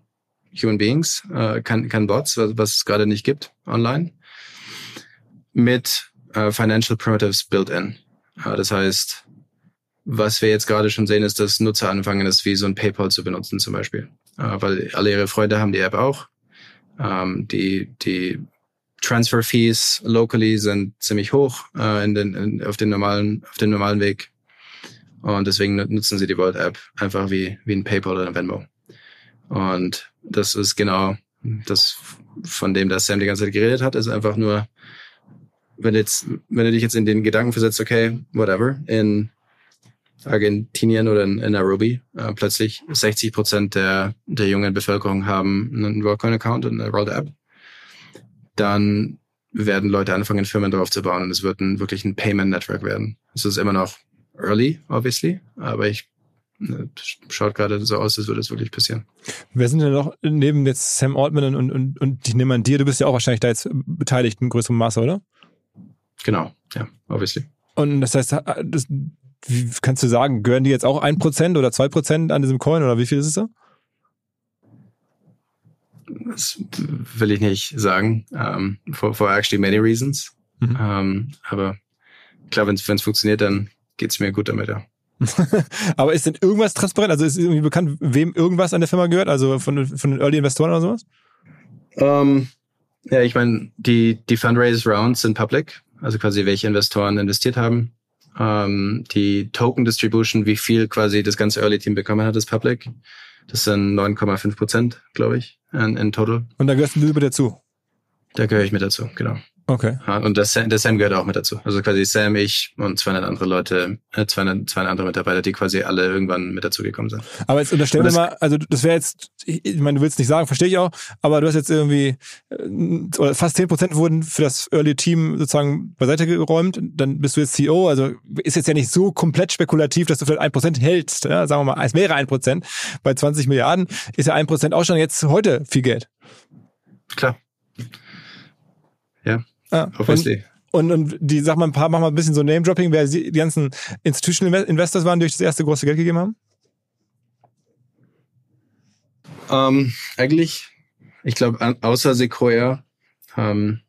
Human Beings, äh, kein, kein Bots, was, was es gerade nicht gibt online, mit äh, Financial Primitives built in. Äh, das heißt, was wir jetzt gerade schon sehen, ist, dass Nutzer anfangen, das wie so ein PayPal zu benutzen zum Beispiel, äh, weil alle ihre Freunde haben die App auch. Ähm, die, die Transfer Fees locally sind ziemlich hoch äh, in den, in, auf, den normalen, auf dem normalen Weg. Und deswegen nutzen sie die World App einfach wie, wie ein PayPal oder ein Venmo. Und das ist genau das, von dem das Sam die ganze Zeit geredet hat, ist einfach nur, wenn jetzt, wenn du dich jetzt in den Gedanken versetzt, okay, whatever, in Argentinien oder in, in Nairobi, äh, plötzlich 60 Prozent der, der jungen Bevölkerung haben einen Worldcoin-Account und eine World App dann werden Leute anfangen, Firmen darauf zu bauen und es wird ein, wirklich ein Payment Network werden. Es ist immer noch early, obviously, aber ich ne, schaut gerade so aus, als würde es wirklich passieren. Wer sind denn noch neben jetzt Sam Altman und, und, und die nehmen an dir? Du bist ja auch wahrscheinlich da jetzt beteiligt in größerem Maße, oder? Genau, ja, obviously. Und das heißt, das, wie kannst du sagen, gehören die jetzt auch ein Prozent oder zwei Prozent an diesem Coin oder wie viel ist es da? Das will ich nicht sagen. Um, for, for actually many reasons. Mhm. Um, aber klar, wenn es funktioniert, dann geht's mir gut damit, ja. [LAUGHS] aber ist denn irgendwas transparent? Also ist irgendwie bekannt, wem irgendwas an der Firma gehört? Also von, von den Early Investoren oder sowas? Um, ja, ich meine, die, die Fundraise Rounds sind public, also quasi welche Investoren investiert haben. Um, die Token Distribution, wie viel quasi das ganze Early Team bekommen hat, ist public. Das sind 9,5 Prozent, glaube ich, in, in total. Und da gehörst du mit dazu? Da gehöre ich mit dazu, genau. Okay. Ja, und der Sam, der Sam gehört auch mit dazu. Also quasi Sam, ich und 200 andere Leute, äh, 200, 200 andere Mitarbeiter, die quasi alle irgendwann mit dazu gekommen sind. Aber jetzt unterstellen wir mal, also das wäre jetzt, ich meine, du willst nicht sagen, verstehe ich auch, aber du hast jetzt irgendwie, äh, oder fast 10 Prozent wurden für das Early Team sozusagen beiseite geräumt, dann bist du jetzt CEO, also ist jetzt ja nicht so komplett spekulativ, dass du vielleicht ein Prozent hältst, ja? sagen wir mal, es wäre ein Prozent. Bei 20 Milliarden ist ja ein Prozent auch schon jetzt heute viel Geld. Klar. Ah, obviously. Und, und, und die, sag mal ein paar, mach mal ein bisschen so Name-Dropping, wer die ganzen Institutional Investors waren, die euch das erste große Geld gegeben haben? Ähm, eigentlich, ich glaube, außer Sequoia, ähm,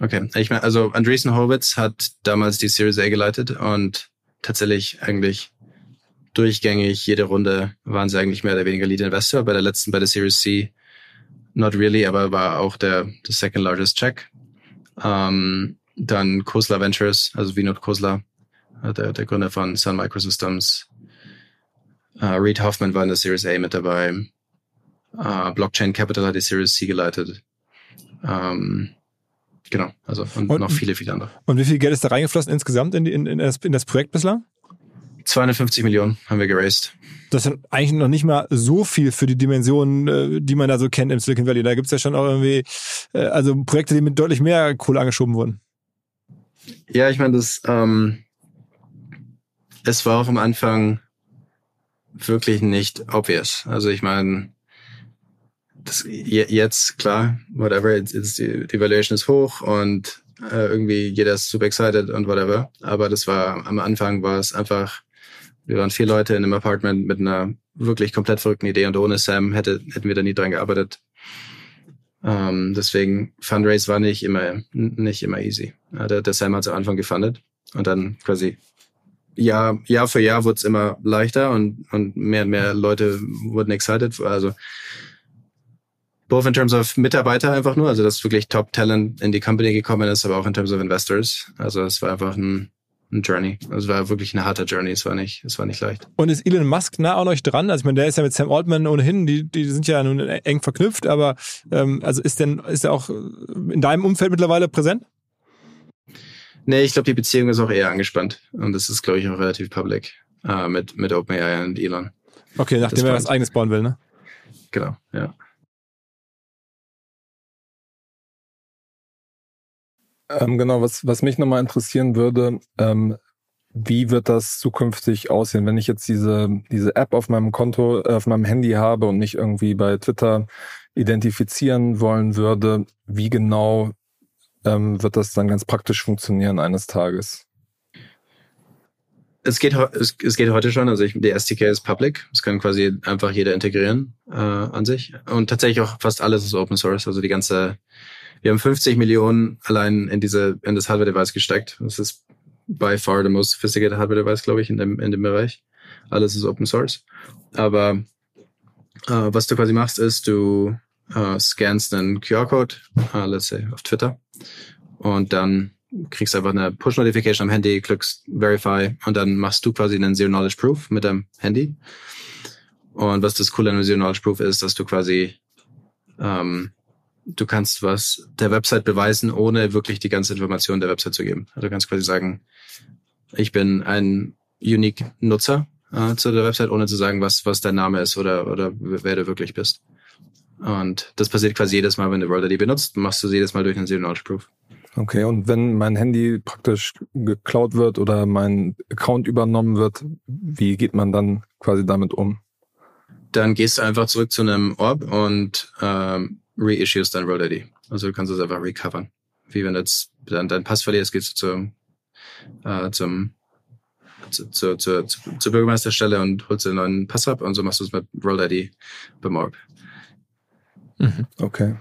okay, ich meine, also Andreessen Horowitz hat damals die Series A geleitet und tatsächlich eigentlich durchgängig jede Runde waren sie eigentlich mehr oder weniger Lead Investor. Bei der letzten, bei der Series C, not really, aber war auch der, der second largest check. Ähm, dann Kosler Ventures, also Vinod Kosler, äh, der, der Gründer von Sun Microsystems. Äh, Reed Hoffman war in der Series A mit dabei. Äh, Blockchain Capital hat die Series C geleitet. Ähm, genau, also und, und, noch viele, viele andere. Und wie viel Geld ist da reingeflossen insgesamt in, die, in, in, das, in das Projekt bislang? 250 Millionen haben wir geraced. Das ist eigentlich noch nicht mal so viel für die Dimensionen, äh, die man da so kennt im Silicon Valley. Da gibt's ja schon auch irgendwie, äh, also Projekte, die mit deutlich mehr Kohle angeschoben wurden. Ja, ich meine, das, ähm, es war auch am Anfang wirklich nicht obvious. Also ich meine, das, jetzt, klar, whatever, it's, it's, die Valuation ist hoch und äh, irgendwie jeder ist super excited und whatever. Aber das war, am Anfang war es einfach wir waren vier Leute in einem Apartment mit einer wirklich komplett verrückten Idee und ohne Sam hätte, hätten wir da nie dran gearbeitet. Ähm, deswegen Fundraise war nicht immer nicht immer easy. Ja, der, der Sam hat es am Anfang gefundet und dann quasi Jahr, Jahr für Jahr wurde es immer leichter und, und mehr und mehr Leute wurden excited. Also both in terms of Mitarbeiter einfach nur, also dass wirklich Top Talent in die Company gekommen ist, aber auch in terms of Investors. Also es war einfach ein ein Journey. Also war wirklich eine harte Journey. Es war nicht, es war nicht leicht. Und ist Elon Musk nah an euch dran? Also ich meine, der ist ja mit Sam Altman ohnehin, die, die sind ja nun eng verknüpft, aber ähm, also ist denn, ist er auch in deinem Umfeld mittlerweile präsent? Nee, ich glaube, die Beziehung ist auch eher angespannt. Und das ist, glaube ich, auch relativ public äh, mit, mit OpenAI und Elon. Okay, nachdem er was eigenes bauen will, ne? Genau, ja. Ähm, genau, was, was mich nochmal interessieren würde, ähm, wie wird das zukünftig aussehen, wenn ich jetzt diese, diese App auf meinem Konto, äh, auf meinem Handy habe und mich irgendwie bei Twitter identifizieren wollen würde, wie genau ähm, wird das dann ganz praktisch funktionieren eines Tages? Es geht, es, es geht heute schon, also ich, die SDK ist public, es kann quasi einfach jeder integrieren äh, an sich. Und tatsächlich auch fast alles ist Open Source, also die ganze wir haben 50 Millionen allein in diese, in das Hardware-Device gesteckt. Das ist by far the most sophisticated Hardware-Device, glaube ich, in dem, in dem Bereich. Alles ist Open Source. Aber äh, was du quasi machst, ist, du äh, scannst einen QR-Code, äh, let's say auf Twitter, und dann kriegst einfach eine Push-Notification am Handy, klickst Verify und dann machst du quasi einen Zero-Knowledge-Proof mit deinem Handy. Und was das Coole an einem Zero-Knowledge-Proof ist, dass du quasi ähm, du kannst was der Website beweisen, ohne wirklich die ganze Information der Website zu geben. Also du kannst quasi sagen, ich bin ein unique Nutzer äh, zu der Website, ohne zu sagen, was, was dein Name ist oder, oder wer du wirklich bist. Und das passiert quasi jedes Mal, wenn du World ID benutzt, machst du sie jedes Mal durch einen Zero Knowledge Proof. Okay, und wenn mein Handy praktisch geklaut wird oder mein Account übernommen wird, wie geht man dann quasi damit um? Dann gehst du einfach zurück zu einem Orb und ähm, reissues dein Road ID. Also du kannst es einfach recovern. Wie wenn du jetzt dein, dein Pass verlierst, gehst du zu äh, zum zu, zu, zu, zur Bürgermeisterstelle und holst den neuen Pass ab und so machst du es mit Roll ID beim Org. Mhm. Okay.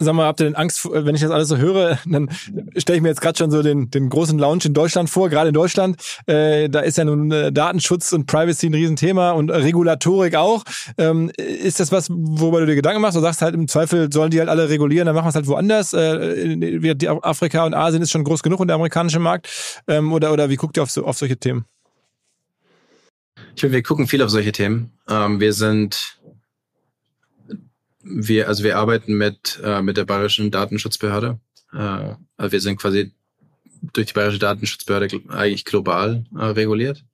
Sag mal, habt ihr denn Angst, wenn ich das alles so höre, dann stelle ich mir jetzt gerade schon so den, den großen Lounge in Deutschland vor, gerade in Deutschland. Äh, da ist ja nun äh, Datenschutz und Privacy ein Riesenthema und Regulatorik auch. Ähm, ist das was, worüber du dir Gedanken machst? Du sagst halt im Zweifel, sollen die halt alle regulieren, dann machen wir es halt woanders. Äh, Afrika und Asien ist schon groß genug und der amerikanische Markt. Ähm, oder, oder wie guckt ihr auf, so, auf solche Themen? Ich finde, wir gucken viel auf solche Themen. Ähm, wir sind wir, also wir arbeiten mit, äh, mit der Bayerischen Datenschutzbehörde. Äh, also wir sind quasi durch die Bayerische Datenschutzbehörde eigentlich global äh, reguliert,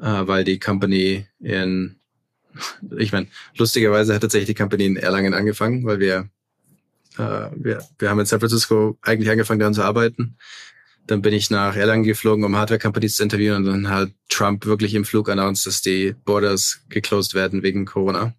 äh, weil die Company in, [LAUGHS] ich meine, lustigerweise hat tatsächlich die Company in Erlangen angefangen, weil wir, äh, wir, wir haben in San Francisco eigentlich angefangen, daran zu arbeiten. Dann bin ich nach Erlangen geflogen, um Hardware-Companies zu interviewen und dann hat Trump wirklich im Flug announced, dass die Borders geclosed werden wegen Corona.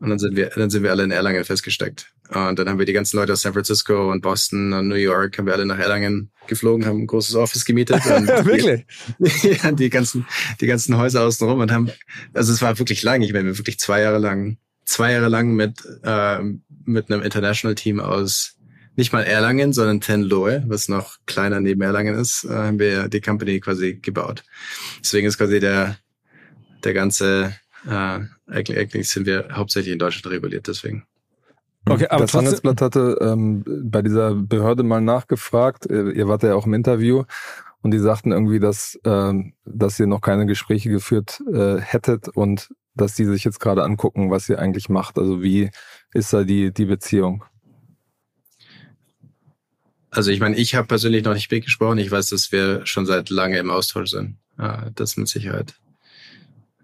Und dann sind wir, dann sind wir alle in Erlangen festgesteckt. Und dann haben wir die ganzen Leute aus San Francisco und Boston und New York, haben wir alle nach Erlangen geflogen, haben ein großes Office gemietet. [LAUGHS] Und wirklich? Die, [LAUGHS] ja, die ganzen, die ganzen Häuser außenrum und haben, also es war wirklich lang. Ich meine, wirklich zwei Jahre lang, zwei Jahre lang mit, äh, mit einem International Team aus nicht mal Erlangen, sondern Tenlohe, was noch kleiner neben Erlangen ist, äh, haben wir die Company quasi gebaut. Deswegen ist quasi der, der ganze äh, eigentlich, eigentlich sind wir hauptsächlich in Deutschland reguliert, deswegen. Okay, aber das Handelsblatt hatte ähm, bei dieser Behörde mal nachgefragt. Ihr wart ja auch im Interview und die sagten irgendwie, dass, äh, dass ihr noch keine Gespräche geführt äh, hättet und dass die sich jetzt gerade angucken, was ihr eigentlich macht. Also wie ist da die, die Beziehung? Also ich meine, ich habe persönlich noch nicht gesprochen. Ich weiß, dass wir schon seit lange im Austausch sind. Ja, das mit Sicherheit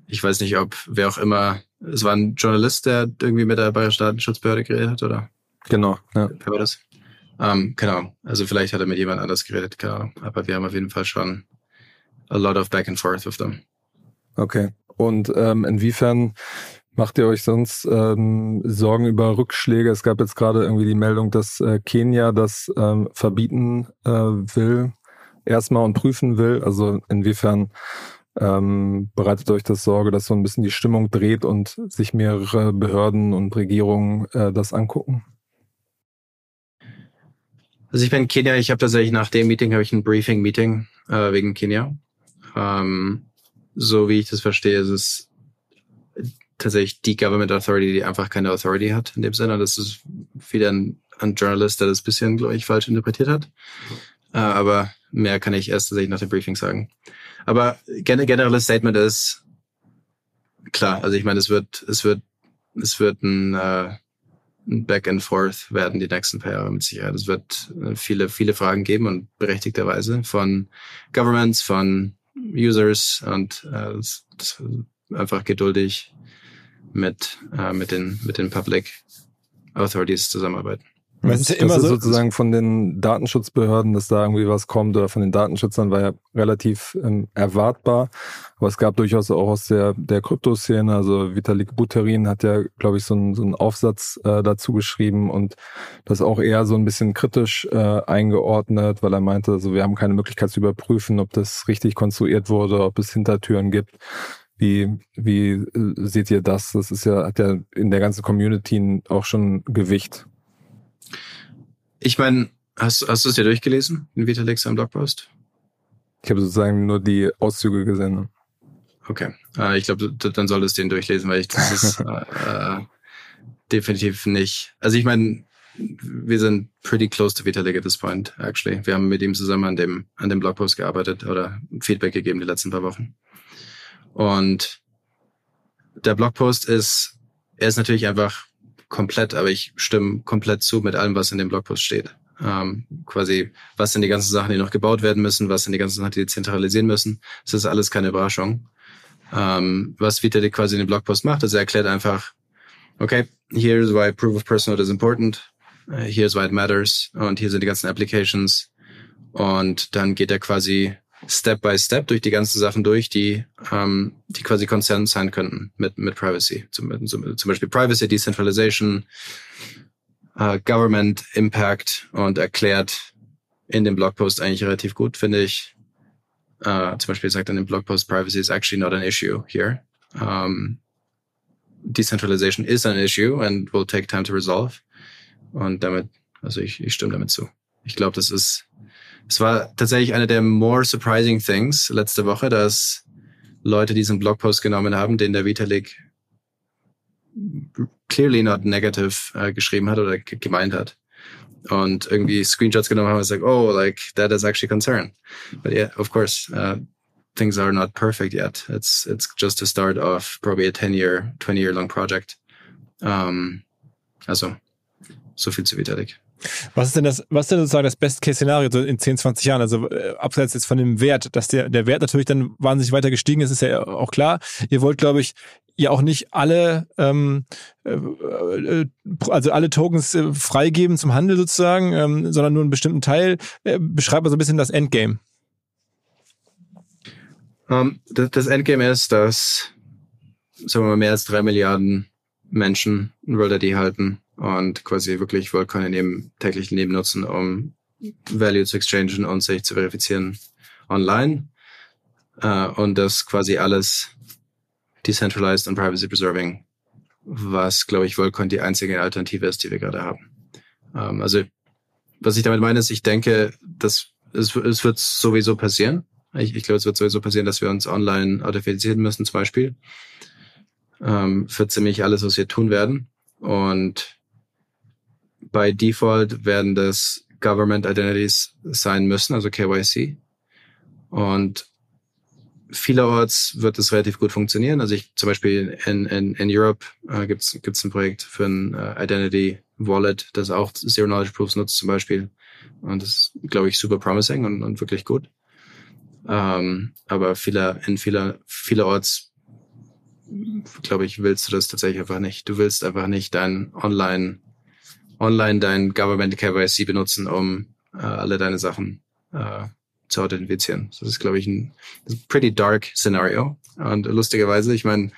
ich weiß nicht, ob wer auch immer, es war ein Journalist, der irgendwie mit der Bayerischen Datenschutzbehörde geredet hat, oder? Genau, ja. Wer war das? Ähm, genau. Also vielleicht hat er mit jemand anders geredet, keine Ahnung. Aber wir haben auf jeden Fall schon a lot of back and forth with them. Okay. Und ähm, inwiefern macht ihr euch sonst ähm, Sorgen über Rückschläge? Es gab jetzt gerade irgendwie die Meldung, dass äh, Kenia das ähm, verbieten äh, will, erstmal und prüfen will. Also inwiefern ähm, bereitet euch das Sorge, dass so ein bisschen die Stimmung dreht und sich mehrere Behörden und Regierungen äh, das angucken? Also ich bin in Kenia, ich habe tatsächlich nach dem Meeting habe ich ein Briefing-Meeting äh, wegen Kenia. Ähm, so wie ich das verstehe, ist es tatsächlich die Government Authority, die einfach keine Authority hat in dem Sinne. Das ist wieder ein, ein Journalist, der das bisschen, glaube ich, falsch interpretiert hat. Äh, aber mehr kann ich erst tatsächlich nach dem Briefing sagen. Aber generelles Statement ist klar. Also ich meine, es wird, es wird, es wird ein, äh, ein Back and Forth werden die nächsten paar Jahre mit Sicherheit. Es wird äh, viele, viele Fragen geben und berechtigterweise von Governments, von Users und äh, das, das einfach geduldig mit, äh, mit den, mit den Public Authorities zusammenarbeiten. Das, ist, ja immer das ist so sozusagen von den Datenschutzbehörden, dass da irgendwie was kommt oder von den Datenschützern war ja relativ ähm, erwartbar. Aber es gab durchaus auch aus der, der Kryptoszene, also Vitalik Buterin hat ja, glaube ich, so einen, so einen Aufsatz äh, dazu geschrieben und das auch eher so ein bisschen kritisch äh, eingeordnet, weil er meinte, also wir haben keine Möglichkeit zu überprüfen, ob das richtig konstruiert wurde, ob es Hintertüren gibt. Wie, wie äh, seht ihr das? Das ist ja, hat ja in der ganzen Community auch schon Gewicht. Ich meine, hast, hast du es dir durchgelesen, in Vitalik am Blogpost? Ich habe sozusagen nur die Auszüge gesehen. Okay, äh, ich glaube, dann solltest du den durchlesen, weil ich das ist äh, [LAUGHS] äh, definitiv nicht. Also ich meine, wir sind pretty close to Vitalik at this point, actually. Wir haben mit ihm zusammen an dem an dem Blogpost gearbeitet oder Feedback gegeben die letzten paar Wochen. Und der Blogpost ist, er ist natürlich einfach komplett, aber ich stimme komplett zu mit allem, was in dem Blogpost steht. Ähm, quasi, was sind die ganzen Sachen, die noch gebaut werden müssen, was sind die ganzen Sachen, die zentralisieren müssen. Das ist alles keine Überraschung. Ähm, was Vitalik quasi in dem Blogpost macht, ist er erklärt einfach, okay, here's why proof of personhood is important, uh, here's why it matters und hier sind die ganzen Applications und dann geht er quasi Step by Step durch die ganzen Sachen durch, die, ähm, die quasi Concerns sein könnten mit, mit Privacy. Zum, zum, zum Beispiel Privacy, Decentralization, äh, Government Impact und erklärt, in dem Blogpost eigentlich relativ gut, finde ich. Uh, zum Beispiel sagt in dem Blogpost, Privacy is actually not an issue here. Um, decentralization is an issue and will take time to resolve. Und damit, also ich, ich stimme damit zu. Ich glaube, das ist, es war tatsächlich eine der more surprising things letzte Woche, dass Leute diesen Blogpost genommen haben, den der Vitalik clearly not negative äh, geschrieben hat oder gemeint hat. Und irgendwie Screenshots genommen haben und gesagt, oh, like, that is actually concern. But yeah, of course, uh, things are not perfect yet. It's, it's just the start of probably a 10 year, 20 year long project. Um, also, so viel zu Vitalik. Was ist denn das, was ist denn sozusagen das Best-Case-Szenario so in 10, 20 Jahren? Also äh, abseits jetzt von dem Wert, dass der, der Wert natürlich dann wahnsinnig weiter gestiegen ist, ist ja auch klar. Ihr wollt, glaube ich, ja auch nicht alle, ähm, äh, äh also alle Tokens äh, freigeben zum Handel sozusagen, ähm, sondern nur einen bestimmten Teil. Äh, beschreibt mal so ein bisschen das Endgame. Um, ähm, das, das Endgame ist, dass sagen wir mal, mehr als drei Milliarden Menschen World ID halten und quasi wirklich Worldcoin in ihrem täglichen Leben nutzen, um Value zu exchangen und sich zu verifizieren online. Uh, und das quasi alles decentralized und privacy preserving, was, glaube ich, Worldcoin die einzige Alternative ist, die wir gerade haben. Um, ähm, also, was ich damit meine, ist, ich denke, dass es, es wird sowieso passieren. Ich, ich glaube, es wird sowieso passieren, dass wir uns online authentifizieren müssen, zum Beispiel. Ähm, für ziemlich alles, was wir tun werden. Und bei Default werden das Government Identities sein müssen, also KYC. Und vielerorts wird es relativ gut funktionieren. Also ich zum Beispiel in, in, in Europe äh, gibt es ein Projekt für ein äh, Identity Wallet, das auch Zero Knowledge Proofs nutzt zum Beispiel. Und das ist, glaube ich, super promising und, und wirklich gut. Ähm, aber vieler, in vieler, vielerorts, glaube ich, willst du das tatsächlich einfach nicht. Du willst einfach nicht dein Online online dein Government KYC benutzen, um äh, alle deine Sachen äh, zu authentifizieren. Das ist, glaube ich, ein, pretty dark Szenario. Und lustigerweise, ich meine,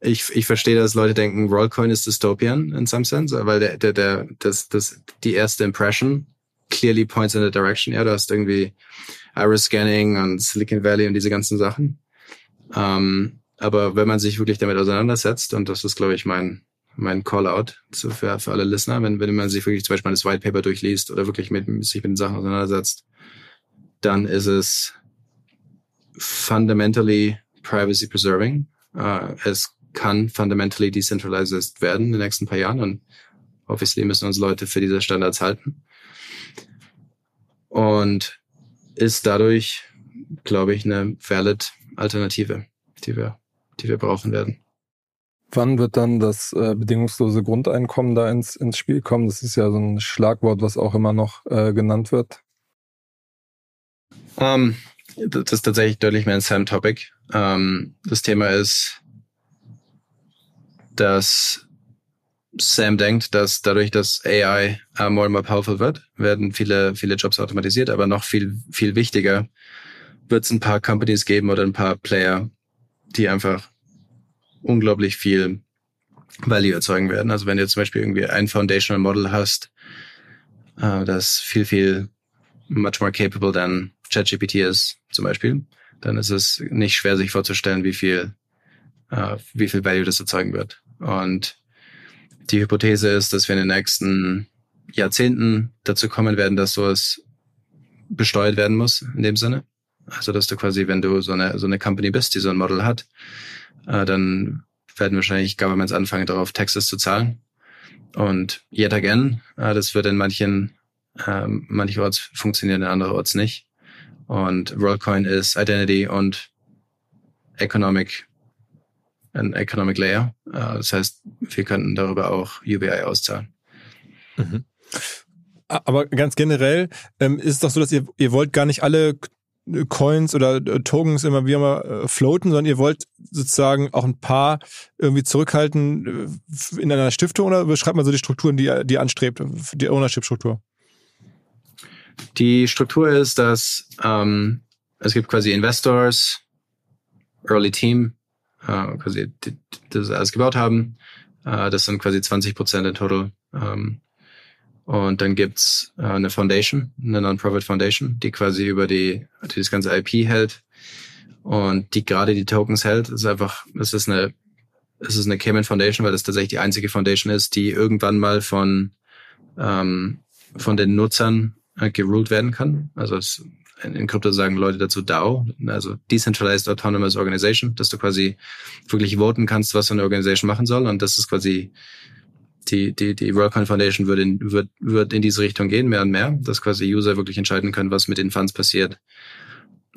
ich, ich verstehe, dass Leute denken, Rollcoin ist dystopian in some sense, weil der, der, der, das, das, die erste Impression clearly points in the direction. Ja, du hast irgendwie Iris Scanning und Silicon Valley und diese ganzen Sachen. Ähm, aber wenn man sich wirklich damit auseinandersetzt, und das ist, glaube ich, mein, mein Callout für, für alle Listener, wenn, wenn man sich wirklich zum Beispiel das White Paper durchliest oder wirklich mit, sich mit den Sachen auseinandersetzt, dann ist es fundamentally privacy preserving. Uh, es kann fundamentally decentralized werden in den nächsten paar Jahren und obviously müssen uns Leute für diese Standards halten. Und ist dadurch, glaube ich, eine valid Alternative, die wir, die wir brauchen werden. Wann wird dann das äh, bedingungslose Grundeinkommen da ins, ins Spiel kommen? Das ist ja so ein Schlagwort, was auch immer noch äh, genannt wird. Um, ähm, das ist tatsächlich deutlich mehr ein Sam-Topic. Um, ähm, das Thema ist, dass Sam denkt, dass dadurch, dass AI uh, more and more powerful wird, werden viele, viele Jobs automatisiert, aber noch viel, viel wichtiger wird es ein paar Companies geben oder ein paar Player, die einfach unglaublich viel Value erzeugen werden. Also wenn du zum Beispiel irgendwie ein Foundational Model hast, äh, das viel, viel much more capable than ChatGPT ist, zum Beispiel, dann ist es nicht schwer, sich vorzustellen, wie viel, äh, wie viel Value das erzeugen wird. Und die Hypothese ist, dass wir in den nächsten Jahrzehnten dazu kommen werden, dass sowas besteuert werden muss, in dem Sinne. Also, dass du quasi, wenn du so eine, so eine Company bist, die so ein Model hat, äh, dann werden wahrscheinlich Governments anfangen, darauf Taxes zu zahlen. Und yet again, äh, das wird in manchen, äh, mancherorts funktionieren, in andererorts nicht. Und Worldcoin ist Identity und Economic, ein Economic Layer. Äh, das heißt, wir könnten darüber auch UBI auszahlen. Mhm. Aber ganz generell ähm, ist es doch so, dass ihr, ihr wollt gar nicht alle Coins oder äh, Tokens immer wieder mal äh, floaten, sondern ihr wollt sozusagen auch ein paar irgendwie zurückhalten äh, in einer Stiftung oder beschreibt man so die Strukturen, die, die anstrebt, die Ownership-Struktur? Die Struktur ist, dass ähm, es gibt quasi Investors, Early Team, äh, quasi die, das alles gebaut haben. Äh, das sind quasi 20 Prozent in total. Ähm, Und dann gibt's äh, eine Foundation, eine Non-Profit Foundation, die quasi über die, die das ganze IP hält und die gerade die Tokens hält. Es ist einfach, es ist eine, es ist eine Cayman Foundation, weil das tatsächlich die einzige Foundation ist, die irgendwann mal von ähm, von den Nutzern äh, geruled werden kann. Also es, in, in Krypto sagen Leute dazu DAO, also Decentralized Autonomous Organization, dass du quasi wirklich voten kannst, was so eine Organisation machen soll. Und das ist quasi die, die, die WorldCoin Foundation wird in, wird, wird in diese Richtung gehen, mehr und mehr, dass quasi User wirklich entscheiden können, was mit den Funds passiert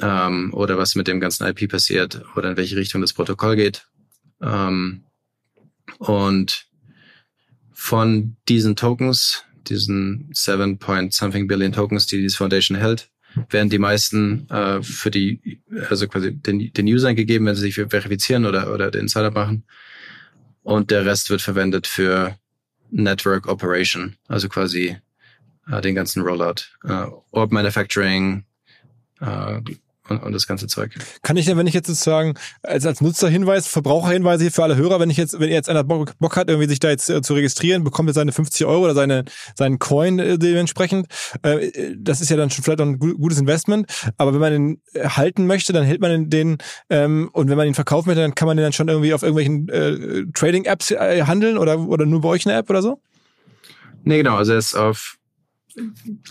ähm, oder was mit dem ganzen IP passiert oder in welche Richtung das Protokoll geht. Ähm, und von diesen Tokens, diesen 7 Point something Billion Tokens, die diese Foundation hält, werden die meisten äh, für die, also quasi den, den Usern gegeben, wenn sie sich verifizieren oder, oder den Setup machen. Und der Rest wird verwendet für Network Operation, also quasi äh, den ganzen Rollout. Äh, Orb Manufacturing, äh, und, und das ganze Zeug. Kann ich denn, wenn ich jetzt sozusagen als, als Nutzerhinweis, Verbraucherhinweise hier für alle Hörer, wenn ich jetzt, wenn jetzt einer Bock, Bock hat, irgendwie sich da jetzt äh, zu registrieren, bekommt er seine 50 Euro oder seine, seinen Coin äh, dementsprechend. Äh, das ist ja dann schon vielleicht auch ein gutes Investment. Aber wenn man den äh, halten möchte, dann hält man den, ähm, und wenn man ihn verkaufen möchte, dann kann man den dann schon irgendwie auf irgendwelchen äh, Trading-Apps äh, handeln oder, oder nur bei euch eine App oder so? Nee, genau. Also er ist auf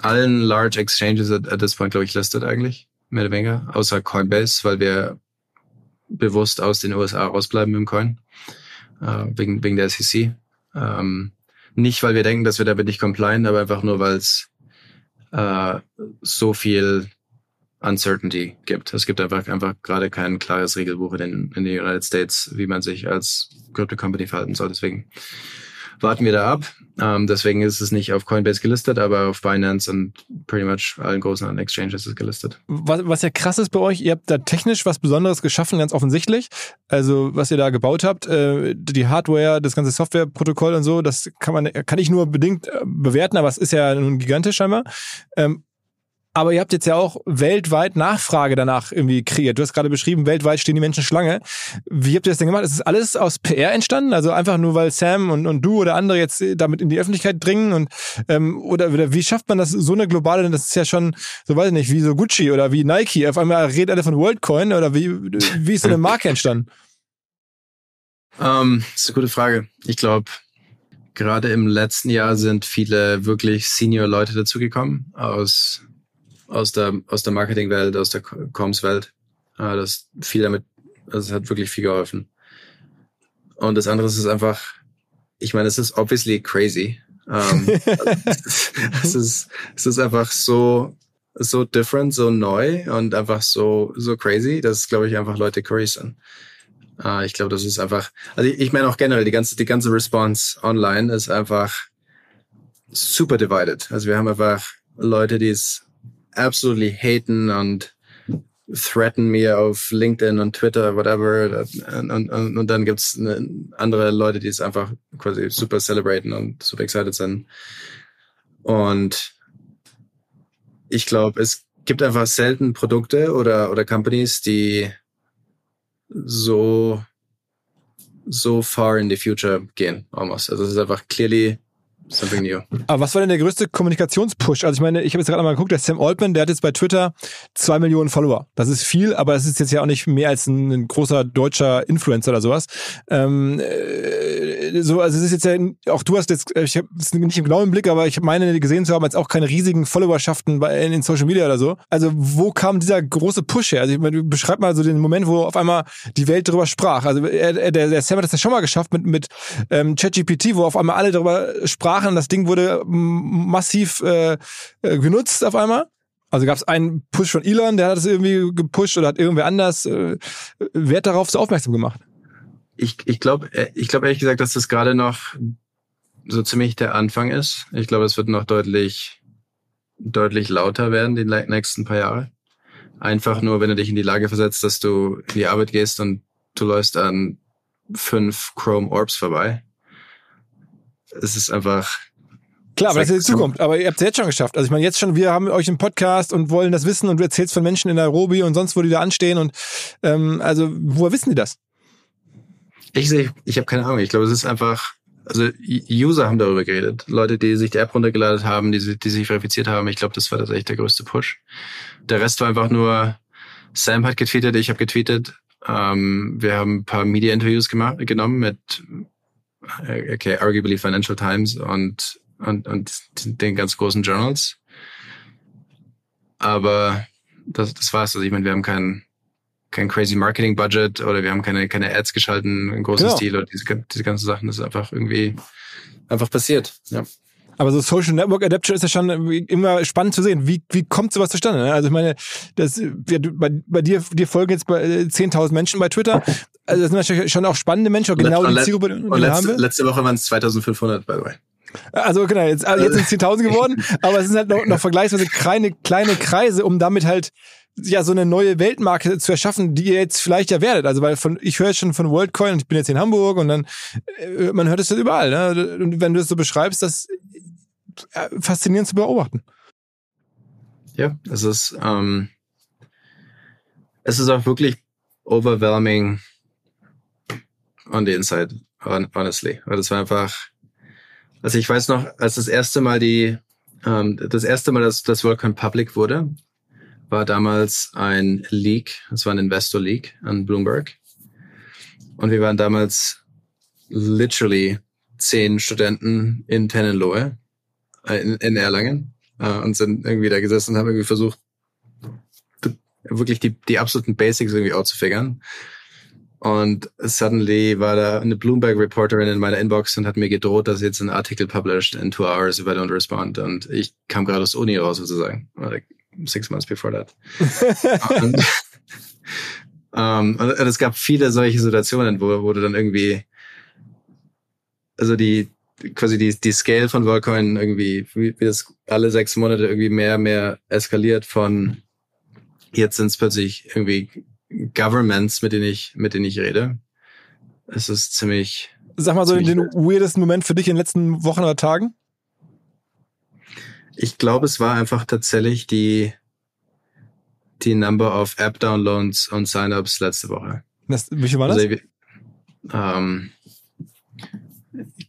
allen Large Exchanges at, at this point, glaube ich, listed eigentlich mehr oder weniger, außer Coinbase, weil wir bewusst aus den USA rausbleiben dem Coin, äh, wegen, wegen der SEC. Ähm, nicht, weil wir denken, dass wir damit nicht compliant, aber einfach nur, weil es äh, so viel Uncertainty gibt. Es gibt einfach, einfach gerade kein klares Regelbuch in den, in den United States, wie man sich als Crypto Company verhalten soll. Deswegen warten wir da ab. Ähm, deswegen ist es nicht auf Coinbase gelistet, aber auf Binance und pretty much allen großen anderen Exchanges ist es gelistet. Was, was ja krass ist bei euch, ihr habt da technisch was Besonderes geschaffen, ganz offensichtlich. Also was ihr da gebaut habt, äh, die Hardware, das ganze Softwareprotokoll und so, das kann man kann ich nur bedingt äh, bewerten, aber es ist ja nun gigantisch scheinbar. Ähm, aber ihr habt jetzt ja auch weltweit Nachfrage danach irgendwie kreiert. Du hast gerade beschrieben, weltweit stehen die Menschen Schlange. Wie habt ihr das denn gemacht? Ist das alles aus PR entstanden? Also einfach nur, weil Sam und, und du oder andere jetzt damit in die Öffentlichkeit dringen? Und ähm, oder, oder wie schafft man das so eine globale, das ist ja schon, so weiß ich nicht, wie so Gucci oder wie Nike. Auf einmal redet alle von WorldCoin oder wie, wie ist so eine Marke entstanden? Um, ähm, das ist eine gute Frage. Ich glaube, gerade im letzten Jahr sind viele wirklich Senior-Leute dazugekommen aus aus der, aus der Marketingwelt, aus der Comms-Welt. Äh, das viel damit, also es hat wirklich viel geholfen. Und das andere ist einfach, ich meine, es ist obviously crazy. Ähm, [LAUGHS] [LAUGHS] es, ist, es ist einfach so, so different, so neu und einfach so, so crazy, dass, glaube ich, einfach Leute crazy sind. Uh, ich glaube, das ist einfach, also ich, ich meine auch generell, die ganze, die ganze Response online ist einfach super divided. Also wir haben einfach Leute, die es absolutely haten und threaten mir auf LinkedIn und Twitter, whatever. Und, und, und dann gibt's eine, andere Leute, die es einfach quasi super celebraten und super excited sind. Und ich glaube, es gibt einfach selten Produkte oder, oder Companies, die so, so far in the future gehen, almost. Also es ist einfach clearly Something new. Aber was war denn der größte Kommunikationspush? Also ich meine, ich habe jetzt gerade mal geguckt, der Sam Altman, der hat jetzt bei Twitter zwei Millionen Follower. Das ist viel, aber es ist jetzt ja auch nicht mehr als ein, ein großer deutscher Influencer oder sowas. Ähm, äh, so, also es ist jetzt ja, auch du hast jetzt, ich habe es nicht im genauen Blick, aber ich meine gesehen zu haben, jetzt auch keine riesigen Followerschaften bei, in, in Social Media oder so. Also wo kam dieser große Push her? Also ich meine, beschreib mal so den Moment, wo auf einmal die Welt darüber sprach. Also er, der, der Sam hat das ja schon mal geschafft mit, mit ähm, ChatGPT, wo auf einmal alle darüber sprachen sprachen. Das Ding wurde massiv äh, äh, genutzt auf einmal. Also gab es einen Push von Elon, der hat es irgendwie gepusht oder hat irgendwer anders äh, Wert darauf so aufmerksam gemacht? Ich, ich glaube äh, ich glaub ehrlich gesagt, dass das gerade noch so ziemlich der Anfang ist. Ich glaube, es wird noch deutlich, deutlich lauter werden die nächsten paar Jahre. Einfach nur, wenn du dich in die Lage versetzt, dass du in die Arbeit gehst und du läufst an fünf Chrome Orbs vorbei es ist einfach. Klar, aber das ist die Zukunft. Aber ihr habt es jetzt schon geschafft. Also ich meine, jetzt schon, wir haben euch im Podcast und wollen das wissen und du erzählst von Menschen in Nairobi und sonst, wo die da anstehen. Und ähm, also, woher wissen die das? Ich sehe, ich habe keine Ahnung. Ich glaube, es ist einfach, also User haben darüber geredet. Leute, die sich die App runtergeladen haben, die, die sich verifiziert haben. Ich glaube, das war tatsächlich der größte Push. Der Rest war einfach nur, Sam hat getweetet, ich habe getweetet. Ähm, wir haben ein paar Media-Interviews genommen mit, okay, arguably Financial Times und, und, und den ganz großen Journals. Aber das, das war's. Also ich meine, wir haben keinen kein crazy Marketing Budget oder wir haben keine, keine Ads geschalten in großem genau. Stil oder diese, diese ganzen Sachen. Das ist einfach irgendwie einfach passiert. Ja. Aber so Social Network Adaption ist ja schon immer spannend zu sehen. Wie, wie kommt sowas zustande? Ne? Also ich meine, das, bei, bei dir, dir folgen jetzt bei 10.000 Menschen bei Twitter. [LAUGHS] Also das sind natürlich schon auch spannende Menschen, auch genau die Zielgruppe, die und letzte, haben wir. Letzte Woche waren es 2.500, by the way. Also genau, jetzt, jetzt sind es [LAUGHS] 10.000 geworden, aber es sind halt noch, noch vergleichsweise kleine, kleine Kreise, um damit halt ja so eine neue Weltmarke zu erschaffen, die ihr jetzt vielleicht ja werdet. Also weil von ich höre jetzt schon von WorldCoin und ich bin jetzt in Hamburg und dann äh, man hört es ja überall. Ne? Und wenn du es so beschreibst, das äh, faszinierend zu beobachten. Ja, es ist ähm, es ist auch wirklich overwhelming on the inside, honestly. Weil das war einfach, also ich weiß noch, als das erste Mal die ähm, das erste Mal, dass das WorldCoin Public wurde, war damals ein Leak, es war ein Investor Leak an Bloomberg. Und wir waren damals literally zehn Studenten in Tennenlohe, äh, in, in Erlangen, äh, und sind irgendwie da gesessen und haben irgendwie versucht, wirklich die, die absoluten Basics irgendwie auszufigern. Und suddenly war da eine Bloomberg Reporterin in meiner Inbox und hat mir gedroht, dass jetzt ein Artikel published in two hours if I don't respond. Und ich kam gerade aus Uni raus sozusagen. Like, six months before that. [LAUGHS] und, ähm, und es gab viele solche Situationen, wo, wo du dann irgendwie, also die, quasi die, die Scale von WorldCoin irgendwie, wie, wie das alle sechs Monate irgendwie mehr, mehr eskaliert von, jetzt sind es plötzlich irgendwie Governments, mit denen ich, mit denen ich rede. Es ist ziemlich. Sag mal so den weirdesten Moment für dich in den letzten Wochen oder Tagen? Ich glaube, es war einfach tatsächlich die, die Number of App-Downloads und Sign-ups letzte Woche. Das, wie viel war das? Also, ähm,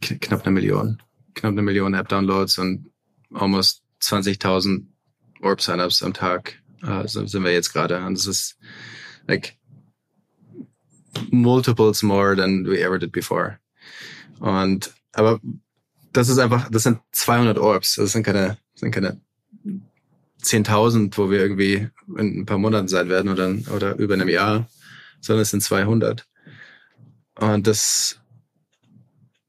knapp eine Million. Knapp eine Million App-Downloads und almost 20.000 Orb-Sign-ups am Tag äh, sind wir jetzt gerade. Und das ist like multiples more than we ever did before. Und aber das ist einfach, das sind 200 Orbs. Das sind keine sind keine 10.000, wo wir irgendwie in ein paar Monaten sein werden oder, oder über einem Jahr, sondern es sind 200. Und das,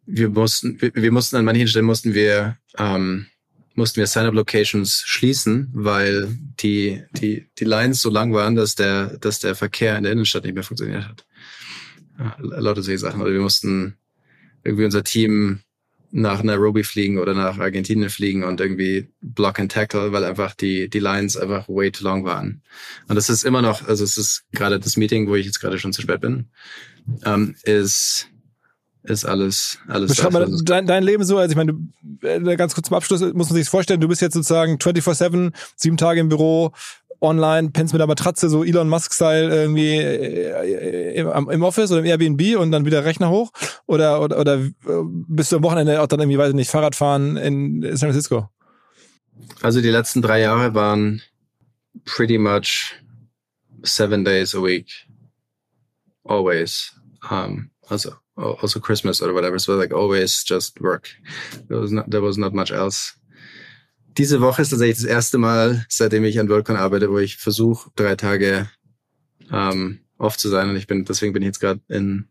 wir mussten, wir, wir mussten an manchen Stellen mussten wir, ähm, mussten wir Sign-up-Locations schließen, weil die, die, die Lines so lang waren, dass der, dass der Verkehr in der Innenstadt nicht mehr funktioniert hat. Ja, lauter solche Sachen. Oder wir mussten irgendwie unser Team nach Nairobi fliegen oder nach Argentinien fliegen und irgendwie Block and Tackle, weil einfach die, die Lines einfach way too long waren. Und das ist immer noch, also es ist gerade das Meeting, wo ich jetzt gerade schon zu spät bin, ähm, ist, ist alles, alles. Beschreib mal dein, dein Leben so, also ich meine, äh, ganz kurz zum Abschluss muss man sich vorstellen, du bist jetzt sozusagen 24-7, sieben Tage im Büro, online, pennst mit der Matratze, so Elon Musk-Style irgendwie äh, im, im, Office oder im Airbnb und dann wieder Rechner hoch? Oder, oder, oder bist du am Wochenende auch dann irgendwie, weiß ich nicht, Fahrradfahren in San Francisco? Also die letzten drei Jahre waren pretty much seven days a week. Always. Um, also, also Christmas or whatever. So like always just work. There was not, there was not much else diese Woche ist tatsächlich das erste Mal, seitdem ich an WorldCon arbeite, wo ich versuche, drei Tage ähm, off zu sein. Und ich bin, deswegen bin ich jetzt gerade in,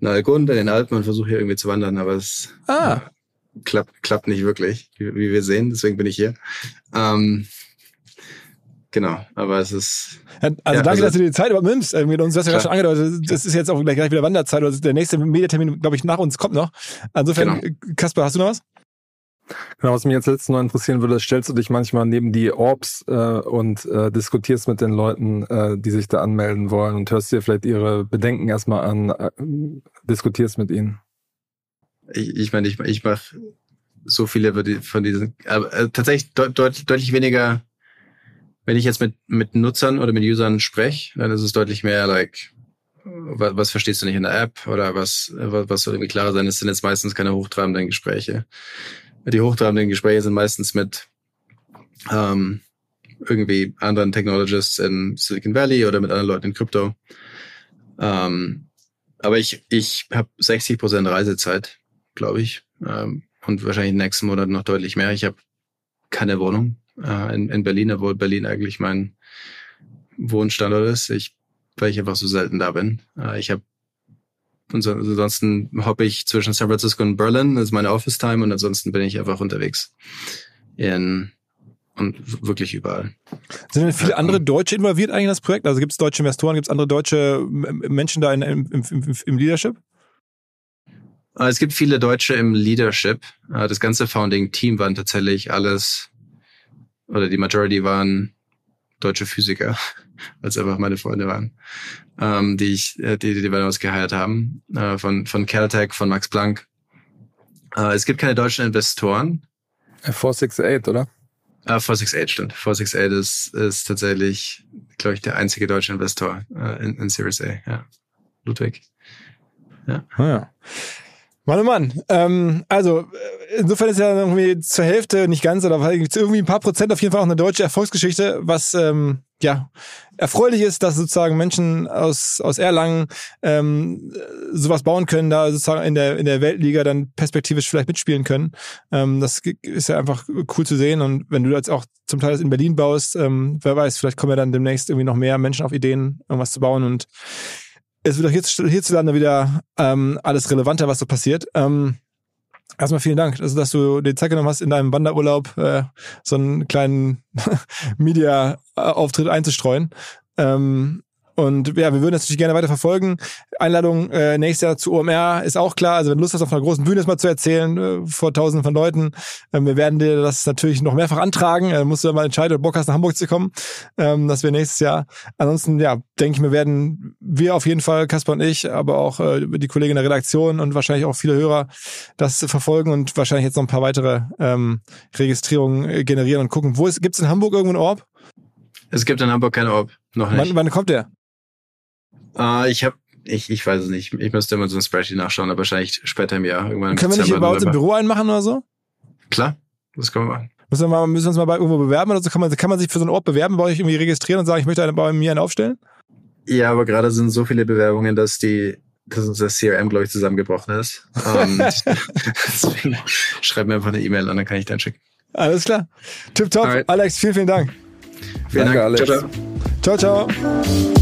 in Algund, in den Alpen und versuche hier irgendwie zu wandern, aber es ah. äh, klappt, klappt nicht wirklich, wie, wie, wir sehen. Deswegen bin ich hier. Ähm, Genau, aber es ist. Ja, also ja, danke, also, dass du dir die Zeit übernimmst äh, mit uns. Du hast ja gerade schon angedeutet, das ist jetzt auch gleich, gleich wieder Wanderzeit. Also der nächste Mediatermin, glaube ich, nach uns kommt noch. Insofern, genau. Kasper, hast du noch was? Genau, was mich jetzt letztes noch interessieren würde, stellst du dich manchmal neben die Orbs äh, und äh, diskutierst mit den Leuten, äh, die sich da anmelden wollen und hörst dir vielleicht ihre Bedenken erstmal an, äh, diskutierst mit ihnen? Ich, ich meine, ich, ich mache so viele von diesen, äh, tatsächlich deut, deut, deutlich weniger, wenn ich jetzt mit, mit Nutzern oder mit Usern spreche, dann ist es deutlich mehr like, was, was verstehst du nicht in der App oder was, was, was soll irgendwie klarer sein? Es sind jetzt meistens keine hochtrabenden Gespräche. Die hochtrabenden Gespräche sind meistens mit ähm, irgendwie anderen Technologists in Silicon Valley oder mit anderen Leuten in Krypto. Ähm, aber ich, ich habe 60 Prozent Reisezeit, glaube ich. Ähm, und wahrscheinlich in den nächsten Monat noch deutlich mehr. Ich habe keine Wohnung äh, in, in Berlin, obwohl Berlin eigentlich mein Wohnstandort ist. Ich, weil ich einfach so selten da bin. Äh, ich habe ansonsten hoppe ich zwischen San Francisco und Berlin, das ist meine Office Time und ansonsten bin ich einfach unterwegs in und wirklich überall. Sind denn viele andere Deutsche involviert eigentlich in das Projekt? Also gibt es deutsche Investoren, gibt es andere deutsche Menschen da in, im, im, im Leadership? Äh, es gibt viele Deutsche im Leadership. Das ganze Founding-Team waren tatsächlich alles, oder die Majority waren deutsche Physiker, [LAUGHS] als einfach meine Freunde waren, ähm, die ich, äh, die, die wir damals geheiert haben, von, von Caltech, von Max Planck. Es gibt keine deutschen Investoren. 468, oder? Ah, 468 stimmt. 468 ist, ist tatsächlich, glaube ich, der einzige deutsche Investor äh, in, in Series A. Ja. Ludwig. Ja. Ah, ja. Mann, oh Mann. Ähm, also, äh, insofern ist ja irgendwie zur Hälfte, nicht ganz, aber irgendwie ein paar Prozent auf jeden Fall auch eine deutsche Erfolgsgeschichte, was ähm, ja erfreulich ist, dass sozusagen Menschen aus, aus Erlangen ähm, sowas bauen können, da sozusagen in der, in der Weltliga dann perspektivisch vielleicht mitspielen können. Ähm, das ist ja einfach cool zu sehen. Und wenn du jetzt auch zum Teil das in Berlin baust, ähm, wer weiß, vielleicht kommen ja dann demnächst irgendwie noch mehr Menschen auf Ideen, irgendwas zu bauen. Und es wird auch hierzulande wieder ähm, alles relevanter, was so passiert. Ähm, erstmal vielen Dank, also, dass du dir Zeit genommen hast, in deinem Wanderurlaub äh, so einen kleinen [LAUGHS] Media-Auftritt einzustreuen. Ähm, und ja, wir würden das natürlich gerne weiter verfolgen. Einladung äh, nächstes Jahr zu OMR ist auch klar. Also wenn du Lust hast, auf einer großen Bühne das mal zu erzählen, äh, vor tausenden von Leuten, äh, wir werden dir das natürlich noch mehrfach antragen. Äh, musst du dann mal entscheiden, ob du Bock hast, nach Hamburg zu kommen. Ähm, das wäre nächstes Jahr. Ansonsten, ja, denke ich, wir werden, wir auf jeden Fall, Kasper und ich, aber auch äh, die Kollegin der Redaktion und wahrscheinlich auch viele Hörer das verfolgen und wahrscheinlich jetzt noch ein paar weitere ähm, Registrierungen äh, generieren und gucken. Wo ist, gibt's in Hamburg irgendwo einen Orb? Es gibt in Hamburg keinen Orb. Noch nicht. Wann, wann kommt der? Uh, ich habe ich, ich weiß es nicht. Ich müsste immer so ein Spreadsheet nachschauen, aber wahrscheinlich später im Jahr. Irgendwann können wir nicht hier bei uns im Büro einmachen oder so? Klar, das können wir machen. Müssen wir, mal, müssen wir uns mal bei irgendwo bewerben oder so? Kann man, kann man sich für so einen Ort bewerben, bei euch irgendwie registrieren und sagen, ich möchte eine, bei mir einen aufstellen? Ja, aber gerade sind so viele Bewerbungen, dass die dass unser CRM, glaube ich, zusammengebrochen ist. [LAUGHS] Deswegen schreib mir einfach eine E-Mail und dann kann ich dann schicken. Alles klar. Tipptopp. Alex, vielen, vielen Dank. Vielen Danke, Dank, Alex. Ciao, ciao. ciao, ciao.